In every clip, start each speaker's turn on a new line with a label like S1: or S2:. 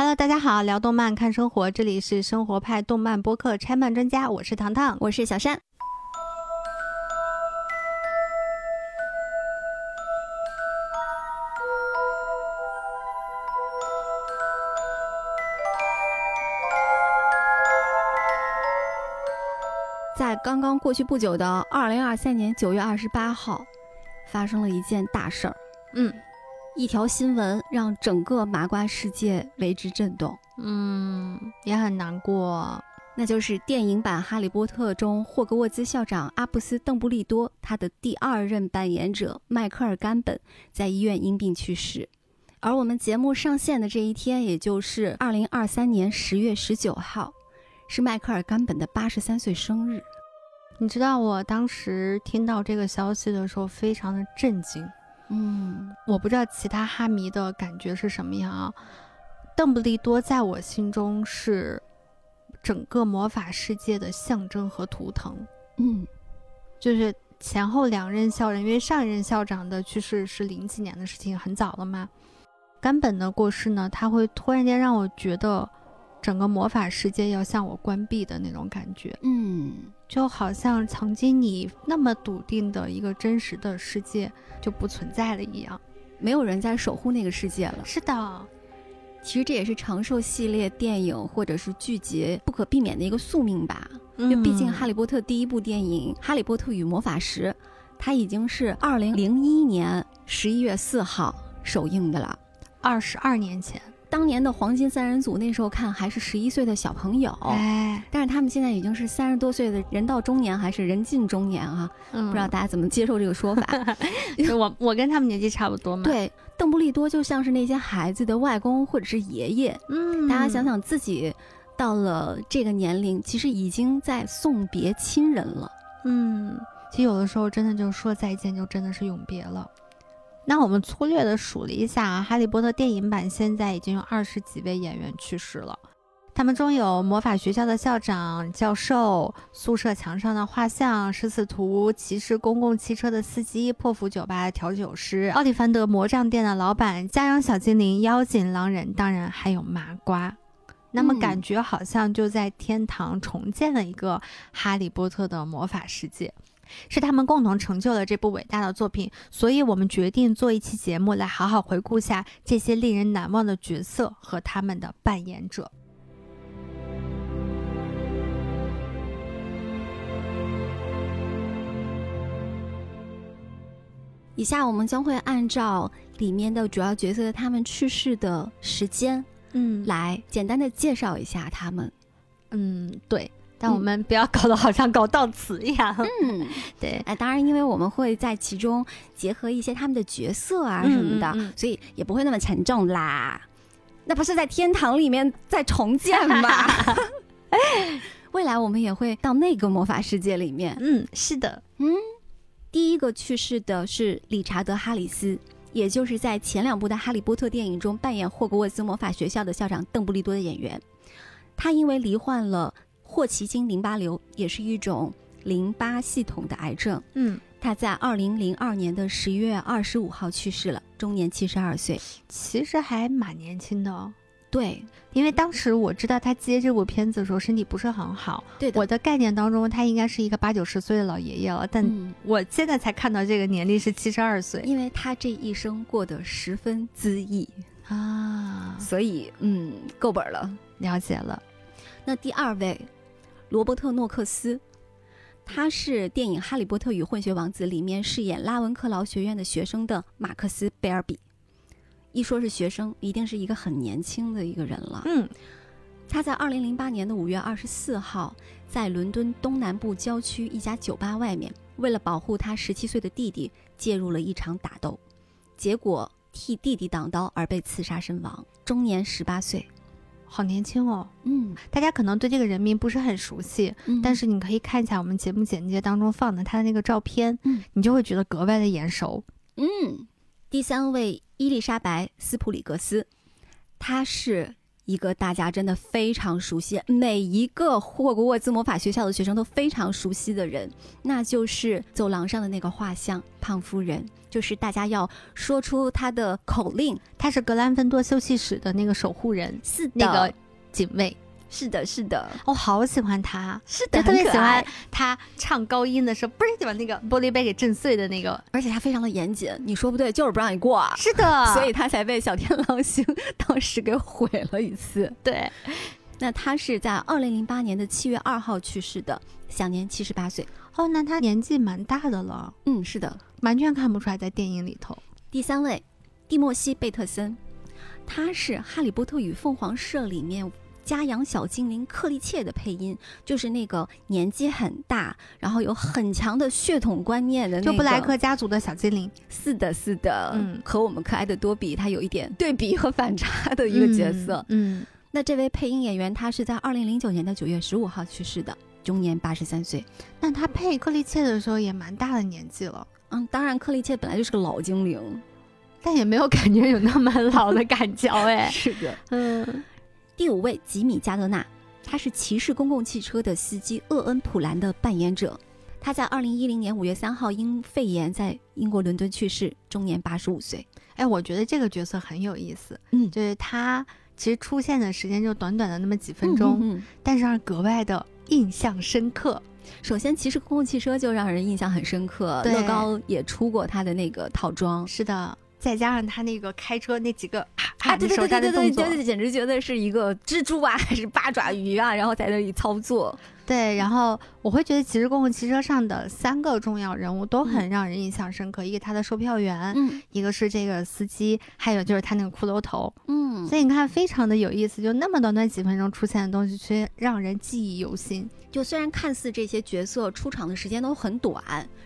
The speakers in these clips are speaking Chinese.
S1: Hello，大家好，聊动漫看生活，这里是生活派动漫播客拆漫专家，我是糖糖，
S2: 我是小山。在刚刚过去不久的二零二三年九月二十八号，发生了一件大事儿。
S1: 嗯，
S2: 一条新闻让整个麻瓜世界为之震动。
S1: 嗯，也很难过。
S2: 那就是电影版《哈利波特》中霍格沃兹校长阿布斯·邓布利多，他的第二任扮演者迈克尔·甘本在医院因病去世。而我们节目上线的这一天，也就是二零二三年十月十九号。是迈克尔·甘本的八十三岁生日，
S1: 你知道我当时听到这个消息的时候非常的震惊。
S2: 嗯，
S1: 我不知道其他哈迷的感觉是什么样啊。邓布利多在我心中是整个魔法世界的象征和图腾。
S2: 嗯，
S1: 就是前后两任校长，因为上一任校长的去世是零几年的事情，很早了嘛。甘本的过世呢，他会突然间让我觉得。整个魔法世界要向我关闭的那种感觉，
S2: 嗯，
S1: 就好像曾经你那么笃定的一个真实的世界就不存在了一样，
S2: 没有人在守护那个世界了。
S1: 是的，
S2: 其实这也是长寿系列电影或者是剧集不可避免的一个宿命吧。因为毕竟《哈利波特》第一部电影《哈利波特与魔法石》，它已经是二零零一年十一月四号首映的了，
S1: 二十二年前。
S2: 当年的黄金三人组那时候看还是十一岁的小朋友，
S1: 哎，
S2: 但是他们现在已经是三十多岁的人到中年还是人近中年啊？嗯，不知道大家怎么接受这个说法？
S1: 我我跟他们年纪差不多嘛。
S2: 对，邓布利多就像是那些孩子的外公或者是爷爷。
S1: 嗯，
S2: 大家想想自己到了这个年龄，其实已经在送别亲人了。
S1: 嗯，其实有的时候真的就说再见，就真的是永别了。那我们粗略的数了一下啊，《哈利波特》电影版现在已经有二十几位演员去世了，他们中有魔法学校的校长、教授、宿舍墙上的画像、食死徒、骑士公共汽车的司机、破釜酒吧的调酒师、奥利凡德魔杖店的老板、家养小精灵、妖精、狼人，当然还有麻瓜。那么感觉好像就在天堂重建了一个《哈利波特》的魔法世界。是他们共同成就了这部伟大的作品，所以我们决定做一期节目来好好回顾下这些令人难忘的角色和他们的扮演者。
S2: 以下我们将会按照里面的主要角色他们去世的时间，
S1: 嗯，
S2: 来简单的介绍一下他们。
S1: 嗯，对。但我们不要搞得好像搞悼词一样。
S2: 嗯，
S1: 对。
S2: 哎，当然，因为我们会在其中结合一些他们的角色啊什么的，所以也不会那么沉重啦。那不是在天堂里面在重建吗？未来我们也会到那个魔法世界里面。
S1: 嗯，是的。
S2: 嗯，第一个去世的是理查德·哈里斯，也就是在前两部的《哈利波特》电影中扮演霍格沃兹魔法学校的校长邓布利多的演员。他因为罹患了。霍奇金淋巴瘤也是一种淋巴系统的癌症。
S1: 嗯，
S2: 他在二零零二年的十一月二十五号去世了，终年七十二岁。
S1: 其实还蛮年轻的。
S2: 对，
S1: 因为当时我知道他接这部片子的时候身体不是很好。
S2: 对
S1: 我的概念当中，他应该是一个八九十岁的老爷爷了。但我现在才看到这个年龄是七十二岁，
S2: 因为他这一生过得十分恣意
S1: 啊，
S2: 所以嗯，够本了。
S1: 了解了。
S2: 那第二位。罗伯特·诺克斯，他是电影《哈利波特与混血王子》里面饰演拉文克劳学院的学生的马克思·贝尔比。一说是学生，一定是一个很年轻的一个人了。
S1: 嗯，
S2: 他在二零零八年的五月二十四号，在伦敦东南部郊区一家酒吧外面，为了保护他十七岁的弟弟，介入了一场打斗，结果替弟弟挡刀而被刺杀身亡，终年十八岁。
S1: 好年轻哦，
S2: 嗯，
S1: 大家可能对这个人名不是很熟悉，但是你可以看一下我们节目简介当中放的他的那个照片，
S2: 嗯，
S1: 你就会觉得格外的眼熟。
S2: 嗯，第三位伊丽莎白·斯普里格斯，她是一个大家真的非常熟悉，每一个霍格沃兹魔法学校的学生都非常熟悉的人，那就是走廊上的那个画像胖夫人，就是大家要说出她的口令。
S1: 他是格兰芬多休息室的那个守护人，
S2: 是的，
S1: 那个警卫。
S2: 是的，是的，
S1: 我好喜欢他，
S2: 是的，
S1: 就特别喜
S2: 很可爱
S1: 欢他唱高音的时候，不是就把那个玻璃杯给震碎的那个。
S2: 而且他非常的严谨，你说不对就是不让你过，
S1: 是的，
S2: 所以他才被小天狼星当时给毁了一次。
S1: 对，
S2: 那他是在二零零八年的七月二号去世的，享年七十八岁。
S1: 哦，那他年纪蛮大的了，
S2: 嗯，是的。
S1: 完全看不出来在电影里头。
S2: 第三位，蒂莫西·贝特森，他是《哈利波特与凤凰社》里面家养小精灵克利切的配音，就是那个年纪很大，然后有很强的血统观念的那个
S1: 就布莱克家族的小精灵，
S2: 是的，是的，
S1: 嗯
S2: 和我们可爱的多比，他有一点对比和反差的一个角色。
S1: 嗯，
S2: 那这位配音演员，他是在二零零九年的九月十五号去世的，终年八十三岁。
S1: 那他配克利切的时候也蛮大的年纪了，
S2: 嗯，当然，克利切本来就是个老精灵。
S1: 但也没有感觉有那么老的感觉哎。
S2: 是的。
S1: 嗯，
S2: 第五位，吉米·加德纳，他是骑士公共汽车的司机厄恩·普兰的扮演者。他在二零一零年五月三号因肺炎在英国伦敦去世，终年八十五岁。
S1: 哎，我觉得这个角色很有意思，
S2: 嗯
S1: 就是他其实出现的时间就短短的那么几分钟，
S2: 嗯嗯
S1: 但是让人格外的印象深刻。
S2: 首先，骑士公共汽车就让人印象很深刻，乐高也出过他的那个套装。
S1: 是的，再加上他那个开车那几个啊
S2: 啊，
S1: 啊
S2: 对对对对对对，对简直觉得是一个蜘蛛啊，还是八爪鱼啊，然后在那里操作。
S1: 对，然后我会觉得其实公共汽车上的三个重要人物都很让人印象深刻，一个他的售票员，
S2: 嗯
S1: 一个是这个司机，还有就是他那个骷髅头。
S2: 嗯，
S1: 所以你看，非常的有意思，就那么短短几分钟出现的东西，却让人记忆犹新。
S2: 就虽然看似这些角色出场的时间都很短，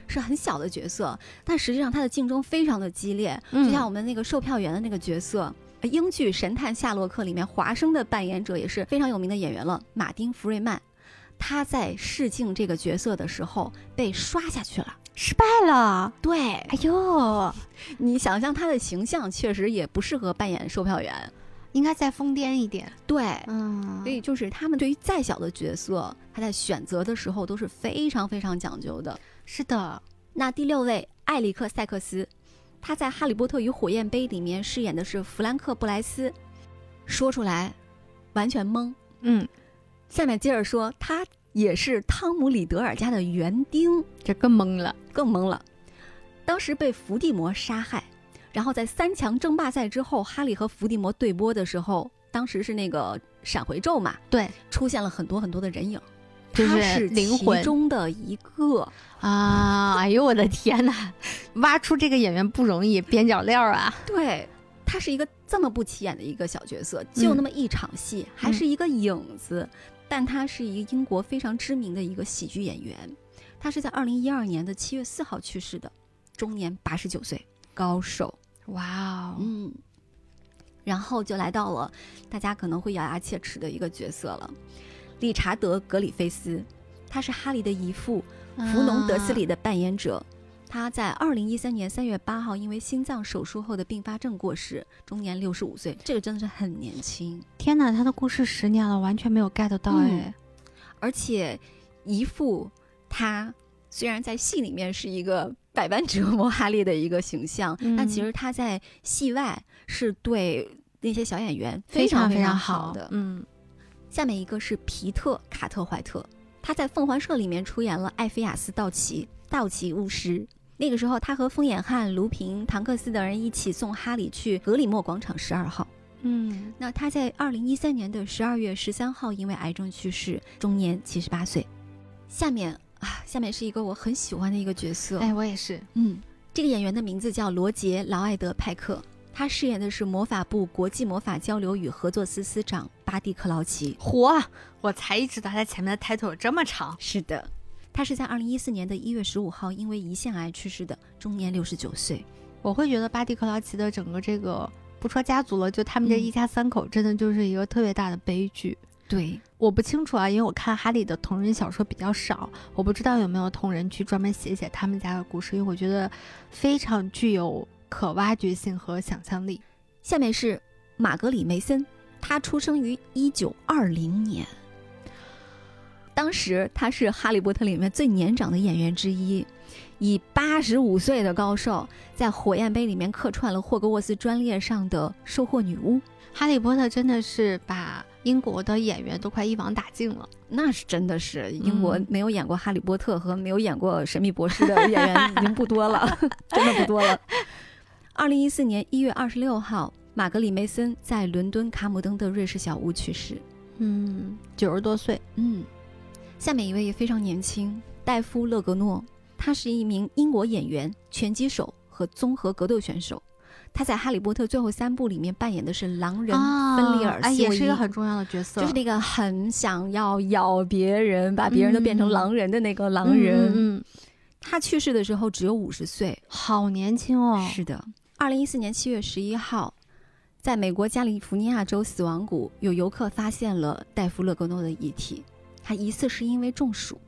S2: 是很小的角色，但实际上他的竞争非常的激烈。
S1: 嗯
S2: 就像我们那个售票员的那个角色，呃英剧《神探夏洛克》里面华生的扮演者也是非常有名的演员了，马丁·福瑞曼。他在试镜这个角色的时候被刷下去了。
S1: 失败了，
S2: 对，
S1: 哎呦，
S2: 你想象他的形象确实也不适合扮演售票员。
S1: 应该再疯癫一点。
S2: 对，
S1: 嗯，
S2: 所以就是他们对于再小的角色，他在选择的时候都是非常非常讲究的。
S1: 是的，
S2: 那第六位，艾里克·塞克斯，他在《哈利波特与火焰杯》里面饰演的是弗兰克·布莱斯，说出来完全懵。
S1: 嗯，
S2: 下面接着说，他也是汤姆·里德尔家的园丁，
S1: 这更懵了。
S2: 更懵了。当时被伏地魔杀害，然后在三强争霸赛之后，哈利和伏地魔对播的时候，当时是那个闪回咒嘛，
S1: 对
S2: 出现了很多很多的人影，
S1: 就是
S2: 他是
S1: 灵魂
S2: 其中的一个。
S1: 啊，哎呦我的天哪，挖出这个演员不容易，边角料啊。
S2: 对，他是一个这么不起眼的一个小角色，就那么一场戏，还是一个影子，但他是一个英国非常知名的一个喜剧演员。他是在二零一二年的七月四号去世的，终年八十九岁，高寿。
S1: 哇哦，
S2: 嗯，然后就来到了大家可能会咬牙切齿的一个角色了，理查德·格里菲斯，他是哈利的姨父弗农德斯里的扮演者。他在二零一三年三月八号因为心脏手术后的并发症过世，终年六十五岁。这个真的是很年轻，
S1: 天哪，他的故事十年了，完全没有 get 到
S2: 嗯
S1: 哎。
S2: 而且姨父他虽然在戏里面是一个百般折磨哈利的一个形象，
S1: 嗯
S2: 但其实他在戏外是对那些小演员
S1: 非
S2: 常常
S1: 非常
S2: 好的。
S1: 嗯，
S2: 下面一个是皮特·卡特怀特，他在《凤凰社》里面出演了艾菲亚斯·道奇，道奇巫师。那个时候，他和风眼汉、卢平、唐克斯等人一起送哈利去格里莫广场十二号。
S1: 嗯，
S2: 那他在二零一三年的十二月十三号因为癌症去世，终年七十八岁。下面啊，下面是一个我很喜欢的一个角色，
S1: 哎，我也是。
S2: 嗯，这个演员的名字叫罗杰·劳埃德·派克，他饰演的是魔法部国际魔法交流与合作司司长巴蒂克劳奇。
S1: 嚯，我才意识到他前面的 title 有这么长。
S2: 是的，他是在二零一四年的一月十五号因为胰腺癌去世的，终年六十九岁。
S1: 我会觉得巴蒂克劳奇的整个这个不说家族了，就他们这
S2: 嗯
S1: 一家三口，真的就是一个特别大的悲剧。
S2: 对，
S1: 我不清楚啊，因为我看哈利的同人小说比较少，我不知道有没有同人去专门写写他们家的故事，因为我觉得非常具有可挖掘性和想象力。
S2: 下面是马格里梅森，他出生于一九二零年，当时他是《哈利波特》里面最年长的演员之一，以八十五岁的高寿，在火焰杯里面客串了霍格沃茨专列上的售货女巫。
S1: 哈利波特真的是把英国的演员都快一网打尽了。
S2: 那是真的是，英国没有演过《哈利波特》和没有演过《神秘博士》的演员已经不多了，真的不多了。二零一四年一月二十六号，玛格里梅森在伦敦卡姆登的瑞士小屋去世。
S1: 嗯，九十多岁。
S2: 嗯，下面一位也非常年轻，戴夫·勒格诺，他是一名英国演员、拳击手和综合格斗选手。他在《哈利波特》最后三部里面扮演的是狼人芬利尔斯，
S1: 也是一个很重要的角色，
S2: 就是那个很想要咬别人，把别人都变成狼人的那个狼人。
S1: 嗯，
S2: 他去世的时候只有五十岁，
S1: 好年轻哦。
S2: 是的。二零一四年七月十一号，在美国加利福尼亚州死亡谷，有游客发现了戴夫·勒格诺的遗体，他疑似是因为中暑。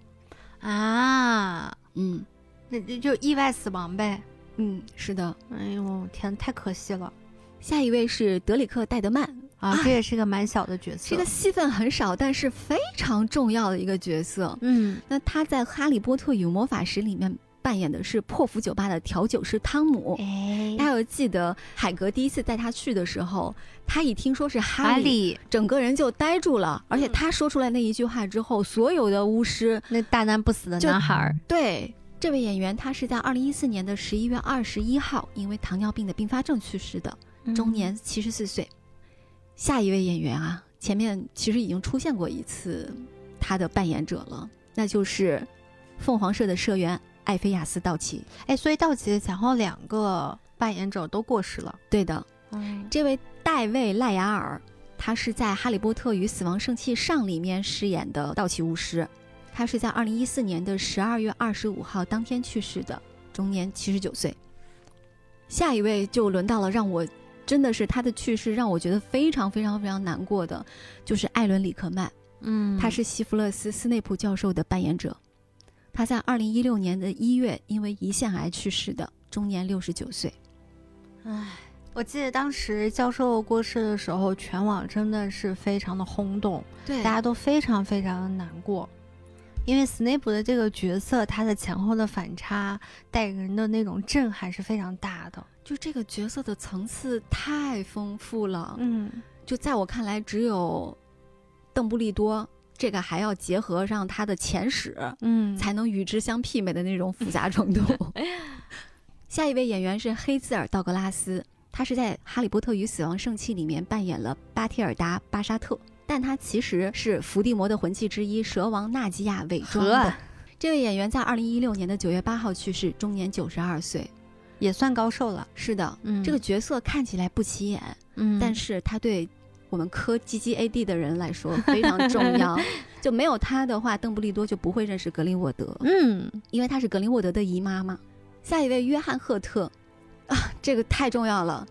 S1: 啊，
S2: 嗯，
S1: 那那就意外死亡呗。
S2: 嗯，是的。
S1: 哎呦天，太可惜了。
S2: 下一位是德里克·戴德曼
S1: 啊，这也是个蛮小的角色，
S2: 这个戏份很少，但是非常重要的一个角色。
S1: 嗯，
S2: 那他在《哈利波特与魔法石》里面。扮演的是破釜酒吧的调酒师汤姆。
S1: 哎，
S2: 大家有记得海格第一次带他去的时候，他一听说是哈
S1: 利，
S2: 整个人就呆住了。而且他说出来那一句话之后，所有的巫师，
S1: 那大难不死的男孩，
S2: 对这位演员，他是在二零一四年的十一月二十一号，因为糖尿病的并发症去世的，终年七十四岁。下一位演员啊，前面其实已经出现过一次他的扮演者了，那就是凤凰社的社员。艾菲亚斯·道奇，
S1: 哎，所以道奇前后两个扮演者都过世了。
S2: 对的，
S1: 嗯，
S2: 这位戴维·赖雅尔，他是在《哈利波特与死亡圣器上》里面饰演的道奇巫师，他是在二零一四年的十二月二十五号当天去世的，终年七十九岁。下一位就轮到了让我真的是他的去世让我觉得非常非常非常难过的，就是艾伦·里克曼，
S1: 嗯，
S2: 他是西弗勒斯·斯内普教授的扮演者。他在二零一六年的一月因为胰腺癌去世的，终年六十九岁。
S1: 唉，我记得当时教授过世的时候，全网真的是非常的轰动，
S2: 对，
S1: 大家都非常非常的难过，因为斯内普的这个角色，他的前后的反差带给人的那种震撼是非常大的，
S2: 就这个角色的层次太丰富了。
S1: 嗯，
S2: 就在我看来，只有邓布利多。这个还要结合上他的前史，
S1: 嗯，
S2: 才能与之相媲美的那种复杂程度。下一位演员是黑兹尔·道格拉斯，他是在《哈利波特与死亡圣器》里面扮演了巴提尔达·巴沙特，但他其实是伏地魔的魂器之一蛇王纳吉亚伪装的。这位演员在二零一六年的九月八号去世，终年九十二岁，
S1: 也算高寿了。
S2: 是的，
S1: 嗯，
S2: 这个角色看起来不起眼，
S1: 嗯，
S2: 但是他对。我们科 G G A D 的人来说非常重要，就没有他的话，邓布利多就不会认识格林沃德。
S1: 嗯，
S2: 因为他是格林沃德的姨妈嘛。下一位约翰赫特，啊，这个太重要了，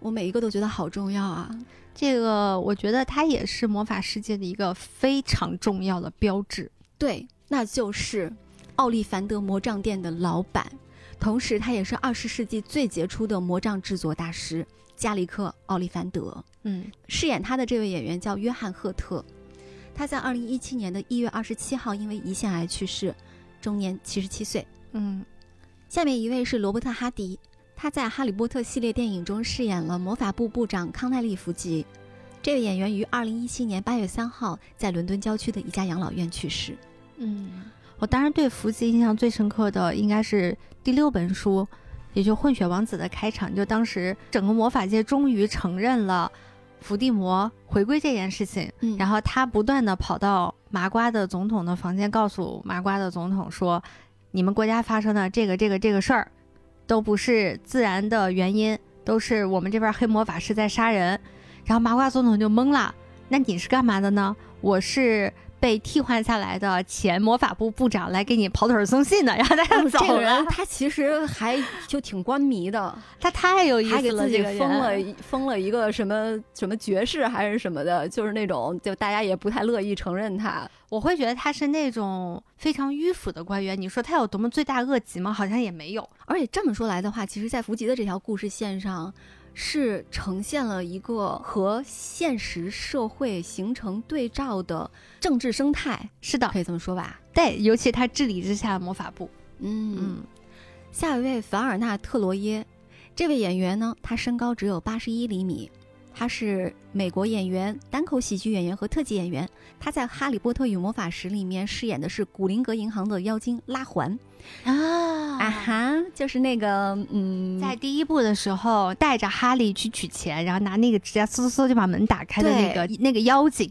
S2: 我每一个都觉得好重要啊。
S1: 这个我觉得他也是魔法世界的一个非常重要的标志。
S2: 对，那就是奥利凡德魔杖店的老板，同时他也是二十世纪最杰出的魔杖制作大师加里克·奥利凡德。
S1: 嗯，
S2: 饰演他的这位演员叫约翰·赫特，他在二零一七年的一月二十七号因为胰腺癌去世，终年七十七岁。
S1: 嗯，
S2: 下面一位是罗伯特·哈迪，他在《哈利波特》系列电影中饰演了魔法部部长康奈利·福吉。这位演员于二零一七年八月三号在伦敦郊区的一家养老院去世。
S1: 嗯，我当然对福吉印象最深刻的应该是第六本书，也就《混血王子》的开场，就当时整个魔法界终于承认了。伏地魔回归这件事情，
S2: 嗯，
S1: 然后他不断的跑到麻瓜的总统的房间，告诉麻瓜的总统说：“你们国家发生的这个这个这个事儿，都不是自然的原因，都是我们这边黑魔法师在杀人。”然后麻瓜总统就懵了：“那你是干嘛的呢？”我是。被替换下来的前魔法部部长来给你跑腿送信的，然后他就 走了。
S2: 这个人他其实还就挺官迷的，
S1: 他太有意思了，
S2: 还给自己封了封了一个什么什么爵士还是什么的，就是那种就大家也不太乐意承认他。
S1: 我会觉得他是那种非常迂腐的官员。你说他有多么罪大恶极吗？好像也没有。
S2: 而且这么说来的话，其实，在福吉的这条故事线上。是呈现了一个和现实社会形成对照的政治生态，
S1: 是的，
S2: 可以这么说吧？
S1: 对，尤其他治理之下的魔法部。
S2: 嗯
S1: 嗯，
S2: 下一位凡尔纳特罗耶，这位演员呢，他身高只有八十一厘米，他是美国演员、单口喜剧演员和特技演员。他在《哈利波特与魔法石》里面饰演的是古灵阁银行的妖精拉环
S1: 啊
S2: 啊哈，就是那个嗯，
S1: 在第一部的时候带着哈利去取钱，然后拿那个指甲嗖嗖嗖就把门打开的那个那个妖精，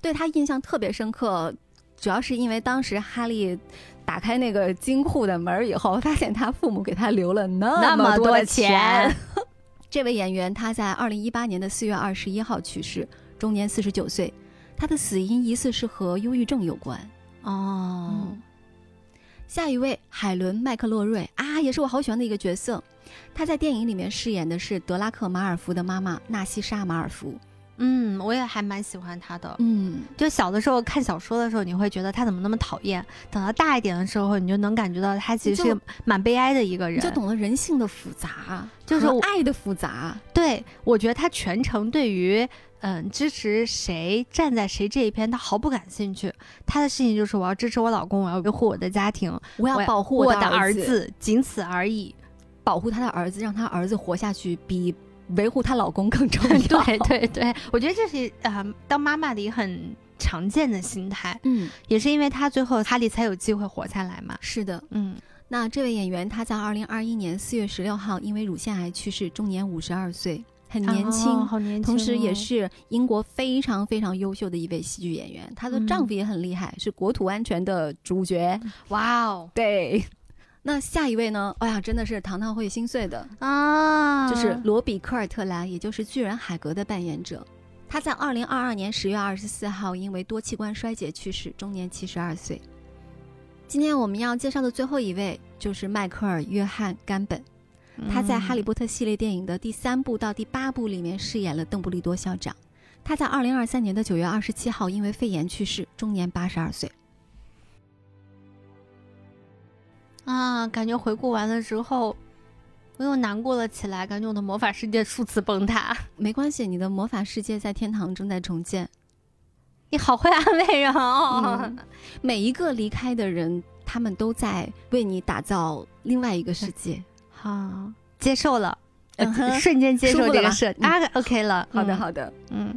S2: 对他印象特别深刻，主要是因为当时哈利。打开那个金库的门以后，发现他父母给他留了那么多的钱。这位演员他在二零一八年的四月二十一号去世，终年四十九岁。他的死因疑似是和忧郁症有关。
S1: 哦，
S2: 嗯、下一位海伦麦克洛瑞啊，也是我好喜欢的一个角色。他在电影里面饰演的是德拉克马尔福的妈妈纳西莎马尔福。
S1: 嗯，我也还蛮喜欢他的。
S2: 嗯，
S1: 就小的时候看小说的时候，你会觉得他怎么那么讨厌；等到大一点的时候，你就能感觉到他其实是蛮悲哀的一个人，
S2: 就懂了人性的复杂，
S1: 就是
S2: 爱的复杂。
S1: 对，我觉得他全程对于嗯支持谁站在谁这一边，他毫不感兴趣。他的事情就是我要支持我老公，我要维护我的家庭，
S2: 我要保护
S1: 我
S2: 的
S1: 儿子，仅此而已。
S2: 保护他的儿子，让他儿子活下去，比。维护她老公更重要。
S1: 对对对，我觉得这是啊、呃，当妈妈的一个很常见的心态。
S2: 嗯，
S1: 也是因为她最后哈利才有机会活下来嘛。
S2: 是的，
S1: 嗯。
S2: 那这位演员他在二零二一年四月十六号因为乳腺癌去世，终年五十二岁，很年轻，
S1: 哦、好年轻、哦。
S2: 同时也是英国非常非常优秀的一位喜剧演员。她的丈夫也很厉害，嗯、是国土安全的主角。
S1: 哇哦，
S2: 对。那下一位呢？哎呀，真的是糖糖会心碎的
S1: 啊！
S2: 就是罗比·科尔特兰，也就是巨人海格的扮演者。他在二零二二年十月二十四号因为多器官衰竭去世，终年七十二岁。今天我们要介绍的最后一位就是迈克尔·约翰·甘本，他在《哈利波特》系列电影的第三部到第八部里面饰演了邓布利多校长。他在二零二三年的九月二十七号因为肺炎去世，终年八十二岁。
S1: 啊，感觉回顾完了之后，我又难过了起来，感觉我的魔法世界数次崩塌。
S2: 没关系，你的魔法世界在天堂正在重建。
S1: 你好会安慰人哦、
S2: 嗯！每一个离开的人，他们都在为你打造另外一个世界。
S1: 好，接受了，
S2: 嗯、
S1: 瞬间接受这个设、
S2: 嗯、
S1: 啊，OK 了。
S2: 好的，好的，
S1: 嗯。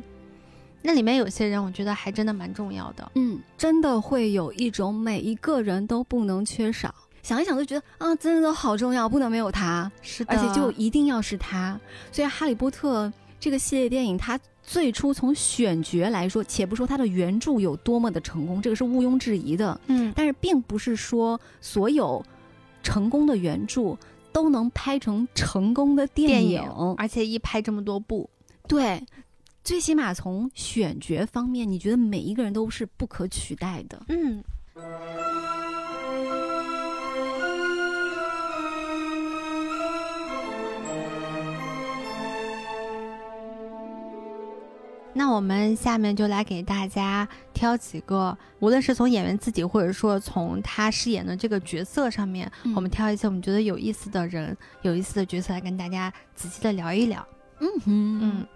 S1: 那里面有些人，我觉得还真的蛮重要的。
S2: 嗯，真的会有一种每一个人都不能缺少。想一想就觉得啊，真的好重要，不能没有他。
S1: 是的，
S2: 而且就一定要是他。所以《哈利波特》这个系列电影，它最初从选角来说，且不说它的原著有多么的成功，这个是毋庸置疑的。
S1: 嗯，
S2: 但是并不是说所有成功的原著都能拍成成功的电影，
S1: 电影而且一拍这么多部。
S2: 对，最起码从选角方面，你觉得每一个人都是不可取代的。
S1: 嗯。那我们下面就来给大家挑几个，无论是从演员自己，或者说从他饰演的这个角色上面，
S2: 嗯、
S1: 我们挑一些我们觉得有意思的人、有意思的角色来跟大家仔细的聊一聊。
S2: 嗯哼
S1: 嗯。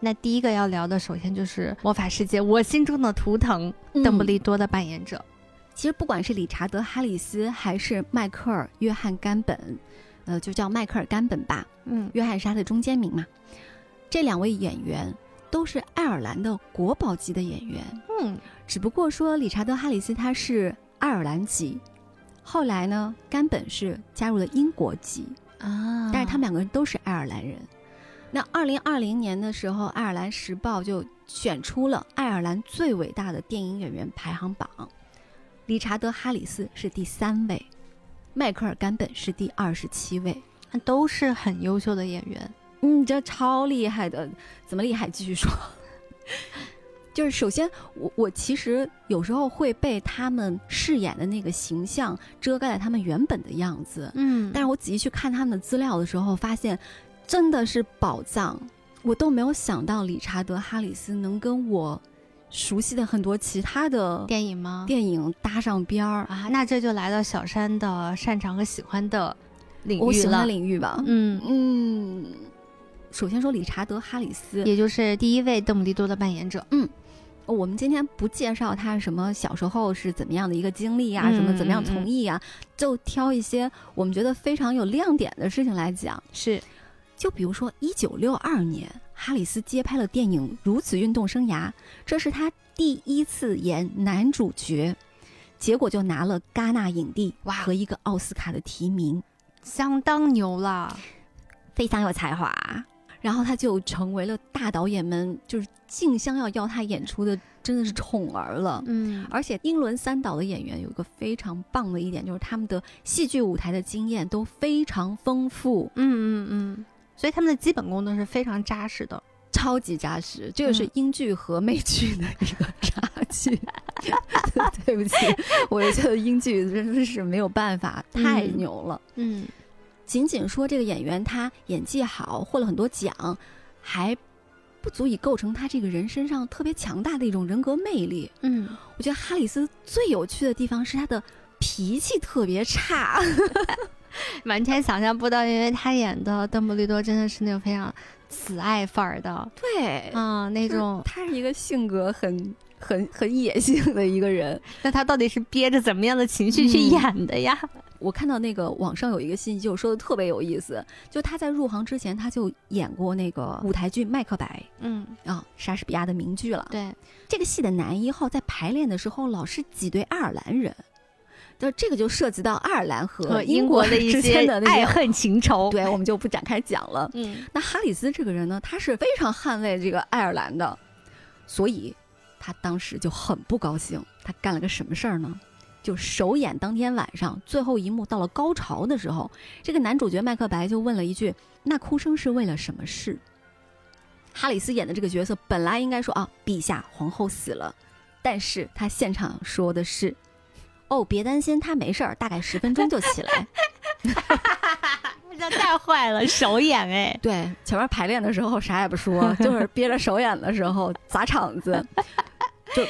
S1: 那第一个要聊的，首先就是《魔法世界》我心中的图腾
S2: 嗯
S1: 邓布利多的扮演者。
S2: 其实不管是理查德·哈里斯还是迈克尔·约翰·甘本，呃，就叫迈克尔·甘本吧。
S1: 嗯，
S2: 约翰是他的中间名嘛。这两位演员。都是爱尔兰的国宝级的演员，
S1: 嗯，
S2: 只不过说理查德·哈里斯他是爱尔兰籍，后来呢，甘本是加入了英国籍。
S1: 啊，
S2: 但是他们两个人都是爱尔兰人。那二零二零年的时候，爱尔兰时报就选出了爱尔兰最伟大的电影演员排行榜，理查德·哈里斯是第三位，迈克尔·甘本是第二十七位，
S1: 都是很优秀的演员。
S2: 嗯，这超厉害的，怎么厉害？继续说。就是首先，我我其实有时候会被他们饰演的那个形象遮盖了他们原本的样子。
S1: 嗯，
S2: 但是我仔细去看他们的资料的时候，发现真的是宝藏。我都没有想到理查德·哈里斯能跟我熟悉的很多其他的
S1: 电影吗？
S2: 电影搭上边儿
S1: 啊，那这就来到小山的擅长和喜欢的领域了。
S2: 我喜欢的领域吧。
S1: 嗯
S2: 嗯。首先说理查德·哈里斯，
S1: 也就是第一位邓布利多的扮演者。
S2: 嗯我们今天不介绍他什么小时候是怎么样的一个经历啊，
S1: 嗯
S2: 什么怎么样从艺啊，就挑一些我们觉得非常有亮点的事情来讲。
S1: 是，
S2: 就比如说，一九六二年，哈里斯接拍了电影《如此运动生涯》，这是他第一次演男主角，结果就拿了戛纳影帝
S1: 哇
S2: 和一个奥斯卡的提名，
S1: 相当牛了。
S2: 非常有才华。然后他就成为了大导演们就是竞相要邀他演出的，真的是宠儿了。
S1: 嗯
S2: 而且英伦三岛的演员有一个非常棒的一点，就是他们的戏剧舞台的经验都非常丰富，
S1: 嗯嗯嗯，所以他们的基本功都是非常扎实的。
S2: 超级扎实。这个是
S1: 嗯
S2: 英剧和美剧的一个 差距。对不起，我觉得英剧真的是没有办法，太
S1: 嗯
S2: 牛了。
S1: 嗯
S2: 仅仅说这个演员他演技好，获了很多奖，还不足以构成他这个人身上特别强大的一种人格魅力。
S1: 嗯，
S2: 我觉得哈里斯最有趣的地方是他的脾气特别差。
S1: 完全想象不到，因为他演的邓布利多真的是那种非常慈爱范儿的，
S2: 对，
S1: 嗯，那
S2: 就是
S1: 种。
S2: 他是一个性格很 很很野性的一个人。
S1: 那他到底是憋着怎么样的情绪去
S2: 嗯
S1: 演的呀？
S2: 我看到那个网上有一个信息，就说的特别有意思，就他在入行之前他就演过那个舞台剧《麦克白
S1: 嗯，》
S2: 啊，莎士比亚的名剧了。
S1: 对，
S2: 这个戏的男一号在排练的时候老是挤兑爱尔兰人，就这个就涉及到爱尔兰和
S1: 和英
S2: 英国
S1: 的一
S2: 之间
S1: 些
S2: 的那些。
S1: 爱恨情仇。，
S2: 对，我们就不展开讲了。
S1: 嗯
S2: 那哈里斯这个人呢，他是非常捍卫这个爱尔兰的，所以他当时就很不高兴。他干了个什么事儿呢？就首演当天晚上最后一幕到了高潮的时候，这个男主角麦克白就问了一句：“那哭声是为了什么事？”哈里斯演的这个角色本来应该说啊，陛下皇后死了，但是他现场说的是：“哦，别担心，他没事儿，大概十分钟就起来。”
S1: 这太坏了，首演哎，
S2: 对，前面排练的时候啥也不说，就是憋着首演的时候砸场子，就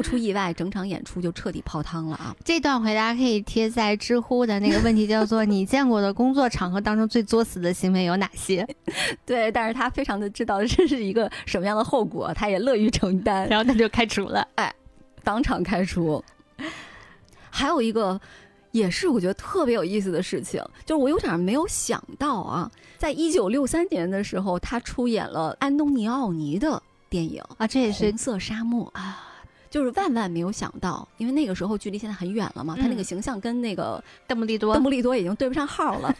S2: 不出意外，整场演出就彻底泡汤了啊！
S1: 这段回答可以贴在知乎的那个问题，叫做“你见过的工作场合当中最作死的行为有哪些
S2: 对，但是他非常的知道这是一个什么样的后果，他也乐于承”，担，
S1: 然后他就开除了。
S2: 哎当场开除。还有一个。也是我觉得特别有意思的事情，就是我有点没有想到啊，在一九六三年的时候，他出演了安东尼奥尼的电影
S1: 啊，这也《是
S2: 红色沙漠》
S1: 啊，
S2: 就是万万没有想到，因为那个时候距离现在很远了嘛，他那个
S1: 嗯
S2: 形象跟那个
S1: 邓布利多
S2: 邓布利多已经对不上号了。